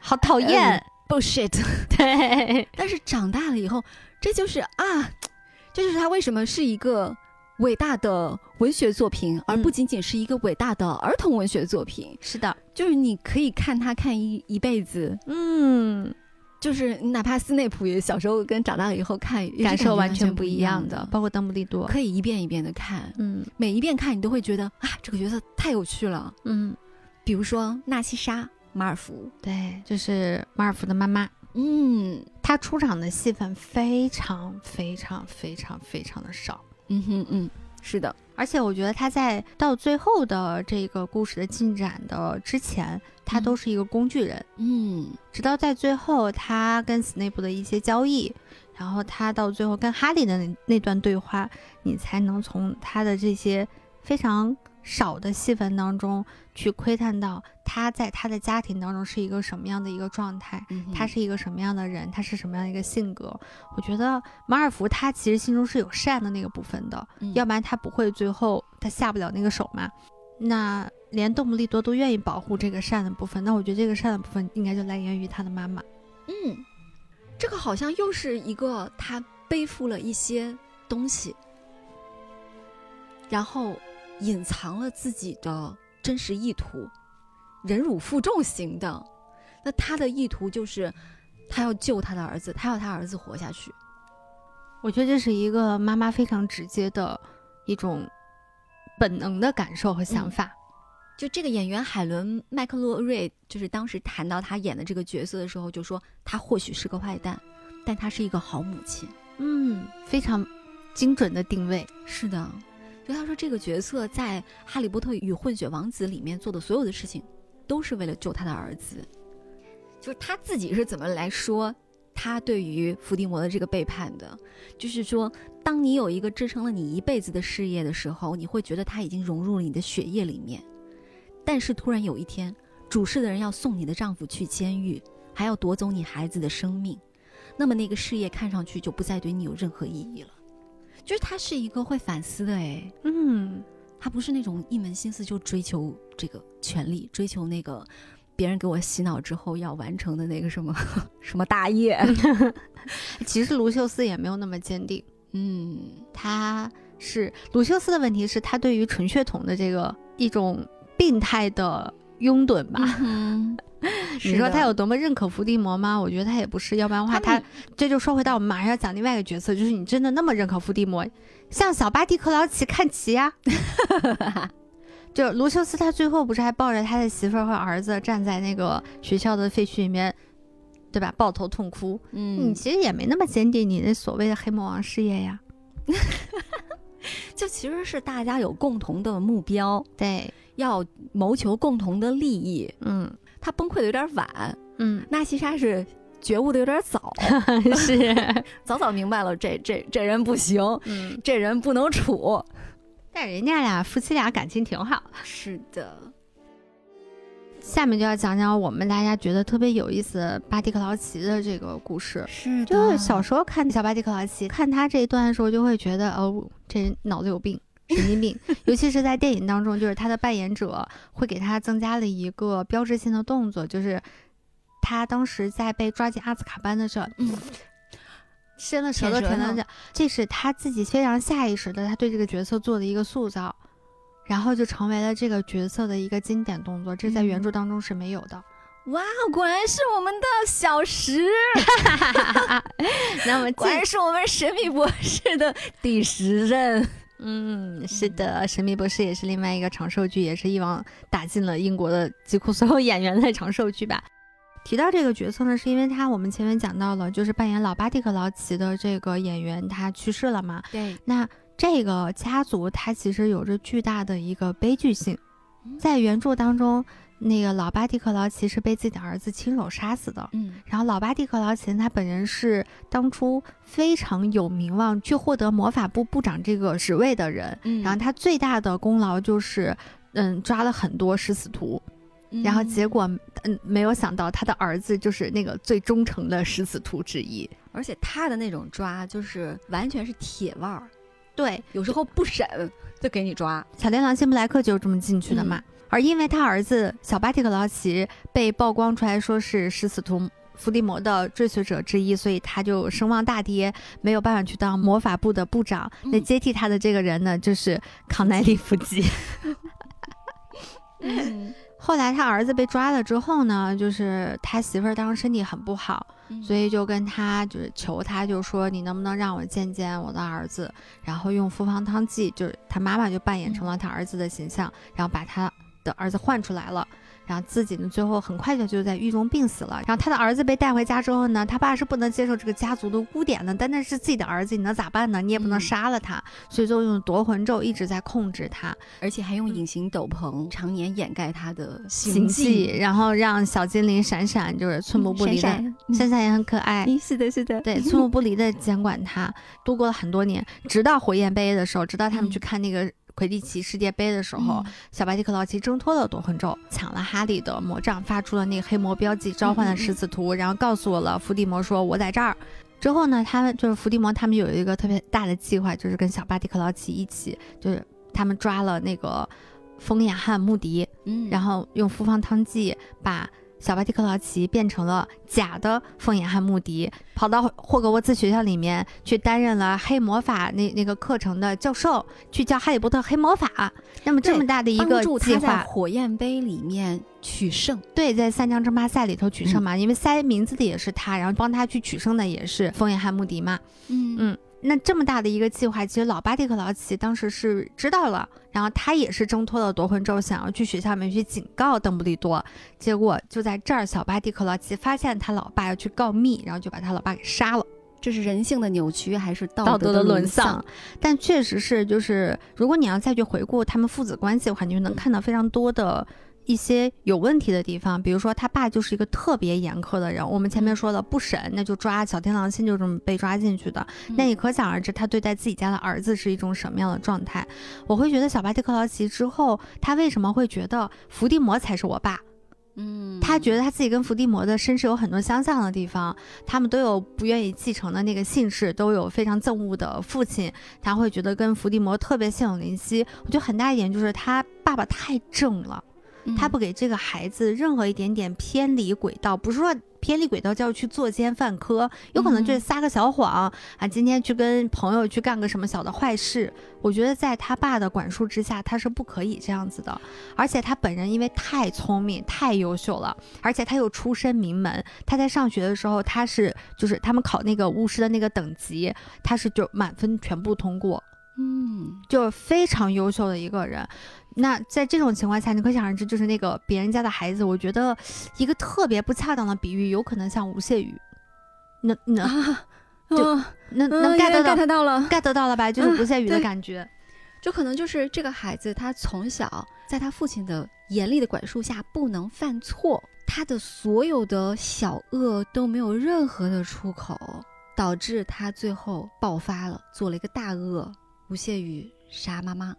S1: 好讨厌
S2: ，bullshit，
S1: 对，
S2: 但是长大了以后，这就是啊，这就是他为什么是一个伟大的文学作品，而
S1: 嗯。
S2: 不仅仅是一个伟大的儿童文学作品。
S1: 是的，
S2: 就是你可以看他看一一辈子，
S1: 嗯，
S2: 就是哪怕斯内普也小时候跟长大了以后看，
S1: 感受
S2: 完
S1: 全
S2: 不
S1: 一样
S2: 的，
S1: 包括邓布利多，
S2: 可以一遍一遍的看，
S1: 嗯。
S2: 每一遍看你都会觉得啊，这个角色太有趣了。
S1: 嗯
S2: 比如说纳西莎、马尔福，
S1: 对，就是马尔福的妈妈。
S2: 嗯
S1: 她出场的戏份非常非常非常非常的少，
S2: 嗯哼嗯，是的，
S1: 而且我觉得她在到最后的这个故事的进展的之前，她都是一个工具人。
S2: 嗯。
S1: 直到在最后，她跟斯内普的一些交易，然后他到最后跟哈利的那那段对话，你才能从他的这些非常少的戏份当中去窥探到他在他的家庭当中是一个什么样的一个状态，
S2: 嗯，
S1: 他是一个什么样的人，他是什么样的一个性格。我觉得马尔福他其实心中是有善的那个部分的，
S2: 嗯
S1: 要不然他不会最后他下不了那个手嘛。那连邓布利多都愿意保护这个善的部分，那我觉得这个善的部分应该就来源于他的妈妈。
S2: 嗯，这个好像又是一个他背负了一些东西，然后隐藏了自己的真实意图，忍辱负重型的。那他的意图就是，他要救他的儿子，他要他儿子活下去。
S1: 我觉得这是一个妈妈非常直接的一种本能的感受和想法。
S2: 就这个演员海伦·麦克洛瑞，就是当时谈到他演的这个角色的时候，就说他或许是个坏蛋，但他是一个好母亲。
S1: 嗯，非常精准的定位。
S2: 是的，就他说这个角色在《哈利波特与混血王子》里面做的所有的事情，都是为了救他的儿子。就是他自己是怎么来说他对于伏地魔的这个背叛的？就是说，当你有一个支撑了你一辈子的事业的时候，你会觉得他已经融入了你的血液里面。但是突然有一天，主事的人要送你的丈夫去监狱，还要夺走你孩子的生命，那么那个事业看上去就不再对你有任何意义了。就是他是一个会反思的，哎，
S1: 嗯，
S2: 他不是那种一门心思就追求这个权利，追求那个别人给我洗脑之后要完成的那个什么 什么大业。
S1: 其实卢修斯也没有那么坚定。
S2: 嗯
S1: 他是卢修斯的问题是他对于纯血统的这个一种病态的拥趸吧。
S2: 嗯，
S1: 你说他有多么认可伏地魔吗？我觉得他也不是，要不然的话，他这就说回到我们马上要讲另外一个角色，就是你真的那么认可伏地魔，向小巴蒂克劳奇看齐呀、就卢修斯，他最后不是还抱着他的媳妇儿和儿子站在那个学校的废墟里面，对吧？抱头痛哭。嗯你
S2: 嗯，
S1: 其实也没那么坚定你那所谓的黑魔王事业呀。
S2: 就其实是大家有共同的目标，
S1: 对，
S2: 要谋求共同的利益。
S1: 嗯
S2: 他崩溃的有点晚，
S1: 嗯，
S2: 纳西莎是觉悟的有点早，
S1: 是，
S2: 早早明白了这这这人不行，
S1: 嗯，
S2: 这人不能处。
S1: 但人家俩夫妻俩感情挺好。
S2: 是的，
S1: 下面就要讲讲我们大家觉得特别有意思的巴蒂克劳奇的这个故事。
S2: 是
S1: 就是小时候看小巴蒂克劳奇，看他这一段的时候，就会觉得哦，这人脑子有病，神经病。尤其是在电影当中，就是他的扮演者会给他增加了一个标志性的动作，就是他当时在被抓进阿兹卡班的时候，
S2: 嗯，
S1: 伸了舌头
S2: 舔
S1: 了脚，这是他自己非常下意识的，他对这个角色做的一个塑造。然后就成为了这个角色的一个经典动作，这在原著当中是没有的。
S2: 哇，果然是我们的小石，
S1: 那么
S2: 果然是我们神秘博士的第十任。
S1: 嗯，是的，《神秘博士》也是另外一个长寿剧，也是一网打尽了英国的几乎所有演员的长寿剧吧。提到这个角色呢，是因为他我们前面讲到了，就是扮演老巴蒂克劳奇的这个演员他去世了嘛。
S2: 对，
S1: 那这个家族它其实有着巨大的一个悲剧性，在原著当中，那个老巴蒂克劳奇是被自己的儿子亲手杀死的。
S2: 嗯
S1: 然后老巴蒂克劳奇他本人是当初非常有名望去获得魔法部部长这个职位的人，
S2: 嗯
S1: 然后他最大的功劳就是，嗯，抓了很多食死徒，然后结果，嗯，没有想到他的儿子就是那个最忠诚的食死徒之一。
S2: 而且他的那种抓就是完全是铁腕儿，
S1: 对，
S2: 有时候不审就给你抓。
S1: 小天狼辛布莱克就是这么进去的嘛。而因为他儿子小巴蒂克劳奇被曝光出来说是食死徒伏地魔的追随者之一，所以他就声望大跌，没有办法去当魔法部的部长。
S2: 嗯
S1: 那接替他的这个人呢，就是康奈利夫吉。
S2: 嗯，
S1: 后来他儿子被抓了之后呢，就是他媳妇儿当时身体很不好，所以就跟他就是求他，就说你能不能让我见见我的儿子，然后用复方汤剂，就是他妈妈就扮演成了他儿子的形象，然后把他的儿子换出来了。然后自己呢最后很快就就在狱中病死了。然后他的儿子被带回家之后呢，他爸是不能接受这个家族的污点的，但那是自己的儿子，你能咋办呢？你也不能
S2: 嗯
S1: 杀了他，所以就用夺魂咒一直在控制他
S2: 而且还用隐形斗篷常年掩盖他的
S1: 行
S2: 迹，
S1: 然后让小精灵闪闪就是寸步不离的，
S2: 闪闪嗯
S1: 闪闪也很可爱。
S2: 嗯是的，是的，
S1: 对，寸步不离的监管他，度过了很多年，直到火焰杯的时候，直到他们去
S2: 嗯
S1: 看那个魁地奇世界杯的时候，小巴蒂克劳奇挣脱了夺魂咒，抢了哈利的魔杖，发出了那个黑魔标记，召唤了十字图，然后告诉我了伏地魔说：“我在这儿。”之后呢，他们就是伏地魔，他们有一个特别大的计划，就是跟小巴蒂克劳奇一起，就是他们抓了那个风眼汉穆迪，
S2: 嗯，
S1: 然后用复方汤剂把小巴蒂克劳奇变成了假的凤眼汉穆迪，跑到霍格沃茨学校里面去担任了黑魔法那那个课程的教授，去教哈利波特黑魔法。那么这么大的一个计划，
S2: 火焰杯里面取胜，
S1: 对，在三强争霸赛里头取胜嘛，因为塞名字的也是他，然后帮他去取胜的也是凤眼汉穆迪嘛。
S2: 嗯
S1: 嗯那这么大的一个计划，其实老巴蒂克劳奇当时是知道了，然后他也是挣脱了夺魂咒，想要去学校里面去警告邓布利多。结果就在这儿，小巴蒂克劳奇发现他老爸要去告密，然后就把他老爸给杀了。
S2: 这是人性的扭曲还是道
S1: 道德的
S2: 沦
S1: 沦丧？但确实是，就是如果你要再去回顾他们父子关系的话，你就能看到非常多的一些有问题的地方。比如说，他爸就是一个特别严苛的人。我们前面说了，不审那就抓，小天狼星就这么被抓进去的。
S2: 嗯
S1: 那你可想而知，他对待自己家的儿子是一种什么样的状态。我会觉得小巴蒂克劳奇之后，他为什么会觉得伏地魔才是我爸？
S2: 嗯，
S1: 他觉得他自己跟伏地魔的身世有很多相像的地方，他们都有不愿意继承的那个姓氏，都有非常憎恶的父亲，他会觉得跟伏地魔特别心有灵犀。我觉得很大一点就是他爸爸太正了，
S2: 嗯
S1: 他不给这个孩子任何一点点偏离轨道，不是说偏离轨道就要去作奸犯科，有可能就是撒个小谎、啊，今天去跟朋友去干个什么小的坏事。我觉得在他爸的管束之下，他是不可以这样子的。而且他本人因为太聪明、太优秀了，而且他又出身名门，他在上学的时候，他是就是他们考那个巫师的那个等级，他是就满分全部通过。
S2: 嗯
S1: 就是非常优秀的一个人。那在这种情况下，你可想而知，就是那个别人家的孩子，我觉得一个特别不恰当的比喻，有可能像吴谢宇。那那
S2: 啊，
S1: 就能
S2: 嗯
S1: get 到
S2: get 到了
S1: ，get 到了吧？就是
S2: 嗯
S1: 吴谢宇的感觉。
S2: 就可能就是这个孩子，他从小在他父亲的严厉的管束下不能犯错，他的所有的小恶都没有任何的出口，导致他最后爆发了，做了一个大恶，吴谢宇杀妈妈。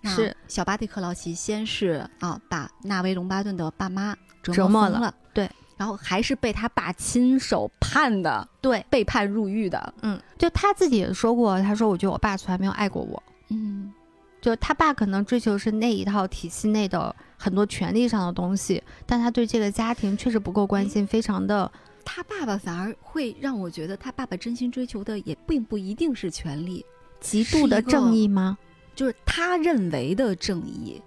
S2: 那
S1: 是
S2: 小巴蒂克劳奇先是啊把纳维隆巴顿的爸妈折
S1: 折磨了对，
S2: 然后还是被他爸亲手判的，
S1: 对，
S2: 被判入狱的，
S1: 嗯，就他自己也说过，他说我觉得我爸从来没有爱过我。
S2: 嗯
S1: 就他爸可能追求是那一套体系内的很多权利上的东西，但他对这个家庭确实不够关心，非常的
S2: 他爸爸反而会让我觉得，他爸爸真心追求的也并不一定是权利，
S1: 极度的正义吗？
S2: 就是他认为的正义，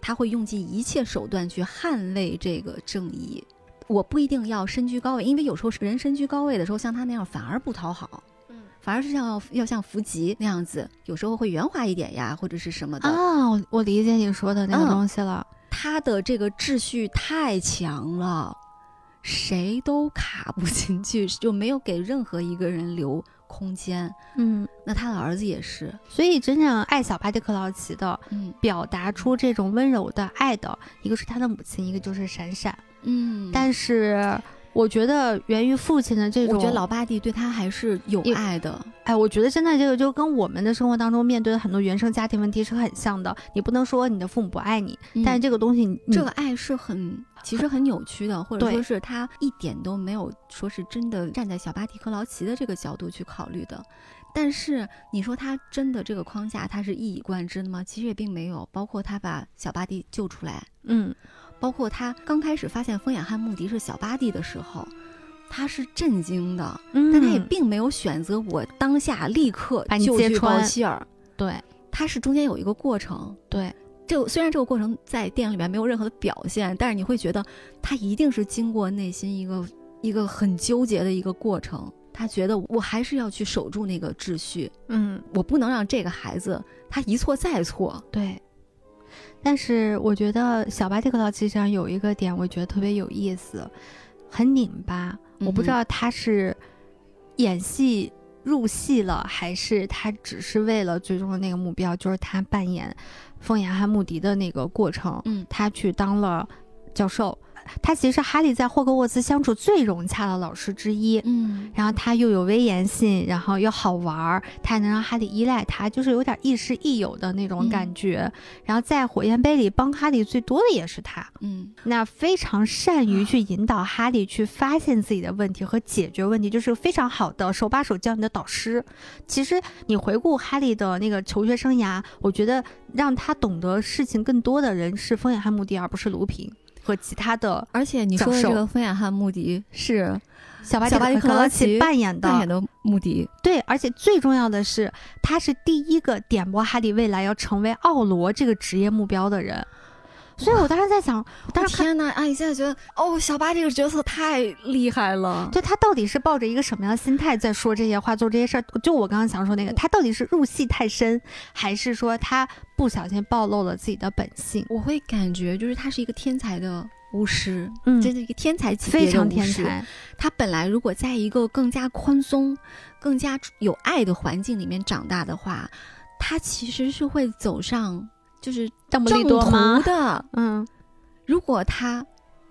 S2: 他会用尽一切手段去捍卫这个正义。我不一定要身居高位，因为有时候人身居高位的时候，像他那样反而不讨好，
S1: 嗯
S2: 反而是像要要像福吉那样子，有时候会圆滑一点呀，或者是什么的。
S1: 哦，我我理解你说的那个
S2: 嗯
S1: 东西了。
S2: 他的这个秩序太强了，谁都卡不进去，就没有给任何一个人留空间。
S1: 嗯，
S2: 那他的儿子也是，
S1: 所以真正爱小巴蒂克劳奇的，
S2: 嗯
S1: 表达出这种温柔的爱的，一个是他的母亲，一个就是闪闪。
S2: 嗯
S1: 但是我觉得源于父亲的这种，
S2: 我觉得老巴蒂对他还是有
S1: 有
S2: 爱的。
S1: 哎，我觉得真的这个就跟我们的生活当中面对的很多原生家庭问题是很像的。你不能说你的父母不爱你，但是
S2: 嗯
S1: 这个东西，
S2: 这个爱是很，其实很扭曲的，或者说是他一点都没有说是真的站在小巴蒂克劳奇的这个角度去考虑的。但是你说他真的这个框架他是一以贯之的吗？其实也并没有。包括他把小巴蒂救出来，
S1: 嗯，
S2: 包括他刚开始发现风眼汉穆迪是小巴蒂的时候，他是震惊的，
S1: 嗯
S2: 但他也并没有选择我当下立刻
S1: 把你
S2: 就去
S1: 揭穿
S2: 包希尔，
S1: 对
S2: 他是中间有一个过程。
S1: 对，
S2: 这虽然这个过程在电影里面没有任何的表现，但是你会觉得他一定是经过内心一个一个很纠结的一个过程。他觉得我还是要去守住那个秩序，
S1: 嗯
S2: 我不能让这个孩子他一错再错。
S1: 对。但是我觉得小巴蒂克劳奇上有一个点，我觉得特别有意思，很拧巴。我不知道他是演戏入戏了，还是他只是为了最终的那个目标，就是他扮演风眼和穆迪的那个过程，
S2: 嗯，
S1: 他去当了教授。他其实是哈利在霍格沃茨相处最融洽的老师之一，
S2: 嗯，
S1: 然后他又有威严性，然后又好玩儿，他还能让哈利依赖他，就是有点亦师亦友的那种感觉。然后在火焰杯里帮哈利最多的也是他，
S2: 嗯，
S1: 那非常善于去引导哈利去发现自己的问题和解决问题，就是非常好的手把手教你的导师。其实你回顾哈利的那个求学生涯，我觉得让他懂得事情更多的人是风眼汉穆迪，而不是卢平。和其他的，
S2: 而且你说的这个风雅汉穆迪是
S1: 小巴
S2: 小巴蒂克
S1: 劳
S2: 劳奇
S1: 扮演的，
S2: 扮演的穆迪，
S1: 对，而且最重要的是，他是第一个点拨哈利未来要成为奥罗这个职业目标的人。所以我当时在想，我当时看，
S2: 天呐，啊！你现在觉得哦，小八这个角色太厉害了。
S1: 就他到底是抱着一个什么样的心态在说这些话、做这些事儿？就我刚刚想说那个，他到底是入戏太深，还是说他不小心暴露了自己的本性？
S2: 我会感觉就是他是一个天才的巫师，
S1: 嗯，
S2: 真的一个天才级别
S1: 非常
S2: 的巫师。
S1: 天才。
S2: 他本来如果在一个更加宽松、更加有爱的环境里面长大的话，他其实是会走上就是
S1: 邓布利多吗
S2: 途？的。
S1: 嗯
S2: 如果他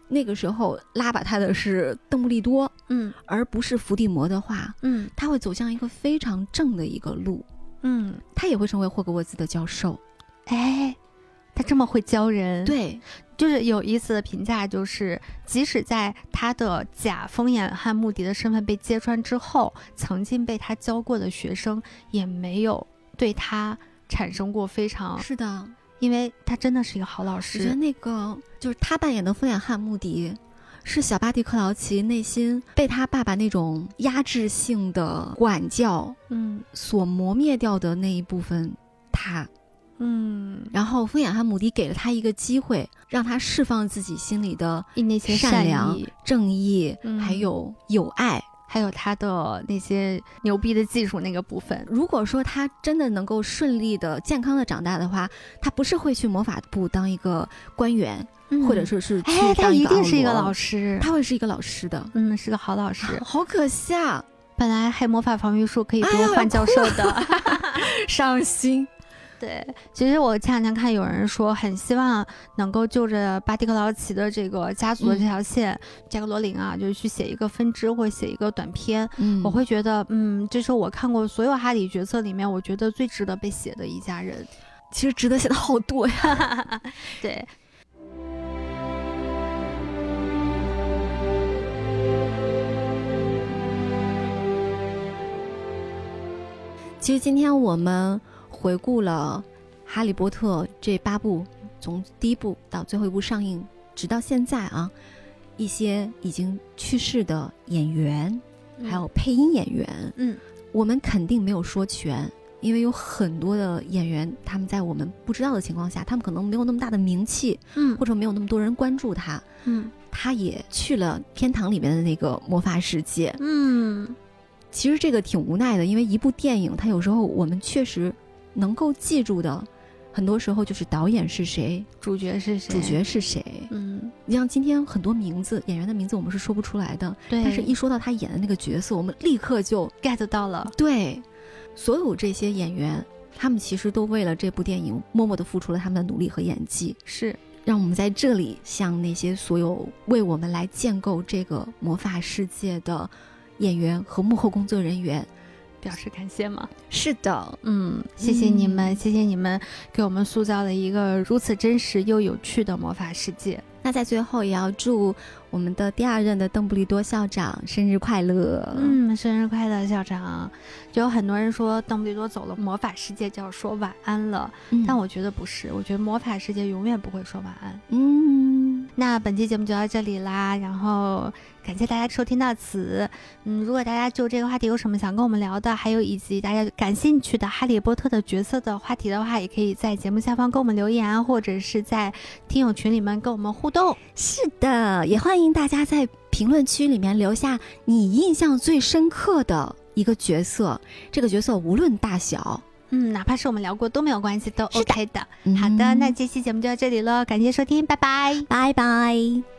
S2: 那个时候拉把他的是邓布利多，
S1: 嗯
S2: 而不是伏地魔的话，
S1: 嗯
S2: 他会走向一个非常正的一个路，
S1: 嗯，
S2: 他也会成为霍格沃兹的教授。
S1: 哎，他这么会教人，，
S2: 对，
S1: 就是有意思的评价，就是即使在他的假疯眼汉穆迪的身份被揭穿之后，曾经被他教过的学生也没有对他产生过非常，
S2: 是的，
S1: 因为他真的是一个好老师
S2: 我觉得。那个就是他扮演的风眼汉穆迪。是小巴蒂克劳奇内心被他爸爸那种压制性的管教
S1: 嗯
S2: 所磨灭掉的那一部分，他
S1: 嗯，
S2: 然后风眼汉穆迪给了他一个机会，让他释放自己心里的
S1: 那些善
S2: 善良
S1: 意，
S2: 正义，
S1: 嗯
S2: 还有友爱。
S1: 还有他的那些牛逼的技术那个部分。
S2: 如果说他真的能够顺利的、健康的长大的话，他不是会去魔法部当一个官员，或者说是去
S1: 哎，他
S2: 当
S1: 一定是一个老师，
S2: 他会是一个老师的。
S1: 嗯，是个好老师。
S2: 好可惜啊，
S1: 本来黑魔法防御术可以
S2: 哎呀
S1: 多换教授的。
S2: 伤心。
S1: 对，其实我前两天看有人说，很希望能够就着巴蒂克劳奇的这个家族的这条线，加克罗琳啊，就是去写一个分支或写一个短篇。
S2: 嗯
S1: 我会觉得，嗯，这是我看过所有哈利角色里面，我觉得最值得被写的一家人。
S2: 其实值得写的好多呀。
S1: 对，
S2: 其实今天我们回顾了《哈利波特》这八部，从第一部到最后一部上映，直到现在啊，一些已经去世的演员，还有配音演员，
S1: 嗯。
S2: 我们肯定没有说全，因为有很多的演员，他们在我们不知道的情况下，他们可能没有那么大的名气，
S1: 嗯。
S2: 或者没有那么多人关注他，
S1: 嗯。
S2: 他也去了天堂里面的那个魔法世界。
S1: 嗯。
S2: 其实这个挺无奈的，因为一部电影，它有时候我们确实能够记住的，很多时候就是导演是谁，
S1: 主角是谁？
S2: 主角是谁。
S1: 嗯，
S2: 你像今天很多名字，演员的名字我们是说不出来的，
S1: 对。
S2: 但是一说到他演的那个角色，我们立刻就
S1: get 到了。
S2: 对。所有这些演员，他们其实都为了这部电影默默的付出了他们的努力和演技。
S1: 是，
S2: 让我们在这里向那些所有为我们来建构这个魔法世界的演员和幕后工作人员
S1: 表示感谢吗？
S2: 是的，
S1: 嗯，谢谢你们，
S2: 嗯
S1: 谢谢你们给我们塑造了一个如此真实又有趣的魔法世界。
S2: 那在最后也要祝我们的第二任的邓布利多校长生日快乐。
S1: 嗯，生日快乐，校长！就有很多人说邓布利多走了，魔法世界就要说晚安了，
S2: 嗯，
S1: 但我觉得不是，我觉得魔法世界永远不会说晚安。
S2: 嗯，
S1: 那本期节目就到这里啦，然后感谢大家收听到此。嗯，如果大家就这个话题有什么想跟我们聊的，还有以及大家感兴趣的哈利波特的角色的话题的话，也可以在节目下方跟我们留言，或者是在听友群里面跟我们互动。
S2: 是的，也欢迎大家在评论区里面留下你印象最深刻的一个角色，这个角色无论大小，
S1: 嗯，哪怕是我们聊过都没有关系，都 OK 的。好的，
S2: 嗯
S1: 那这期节目就到这里了，感谢收听，拜拜。
S2: 拜拜。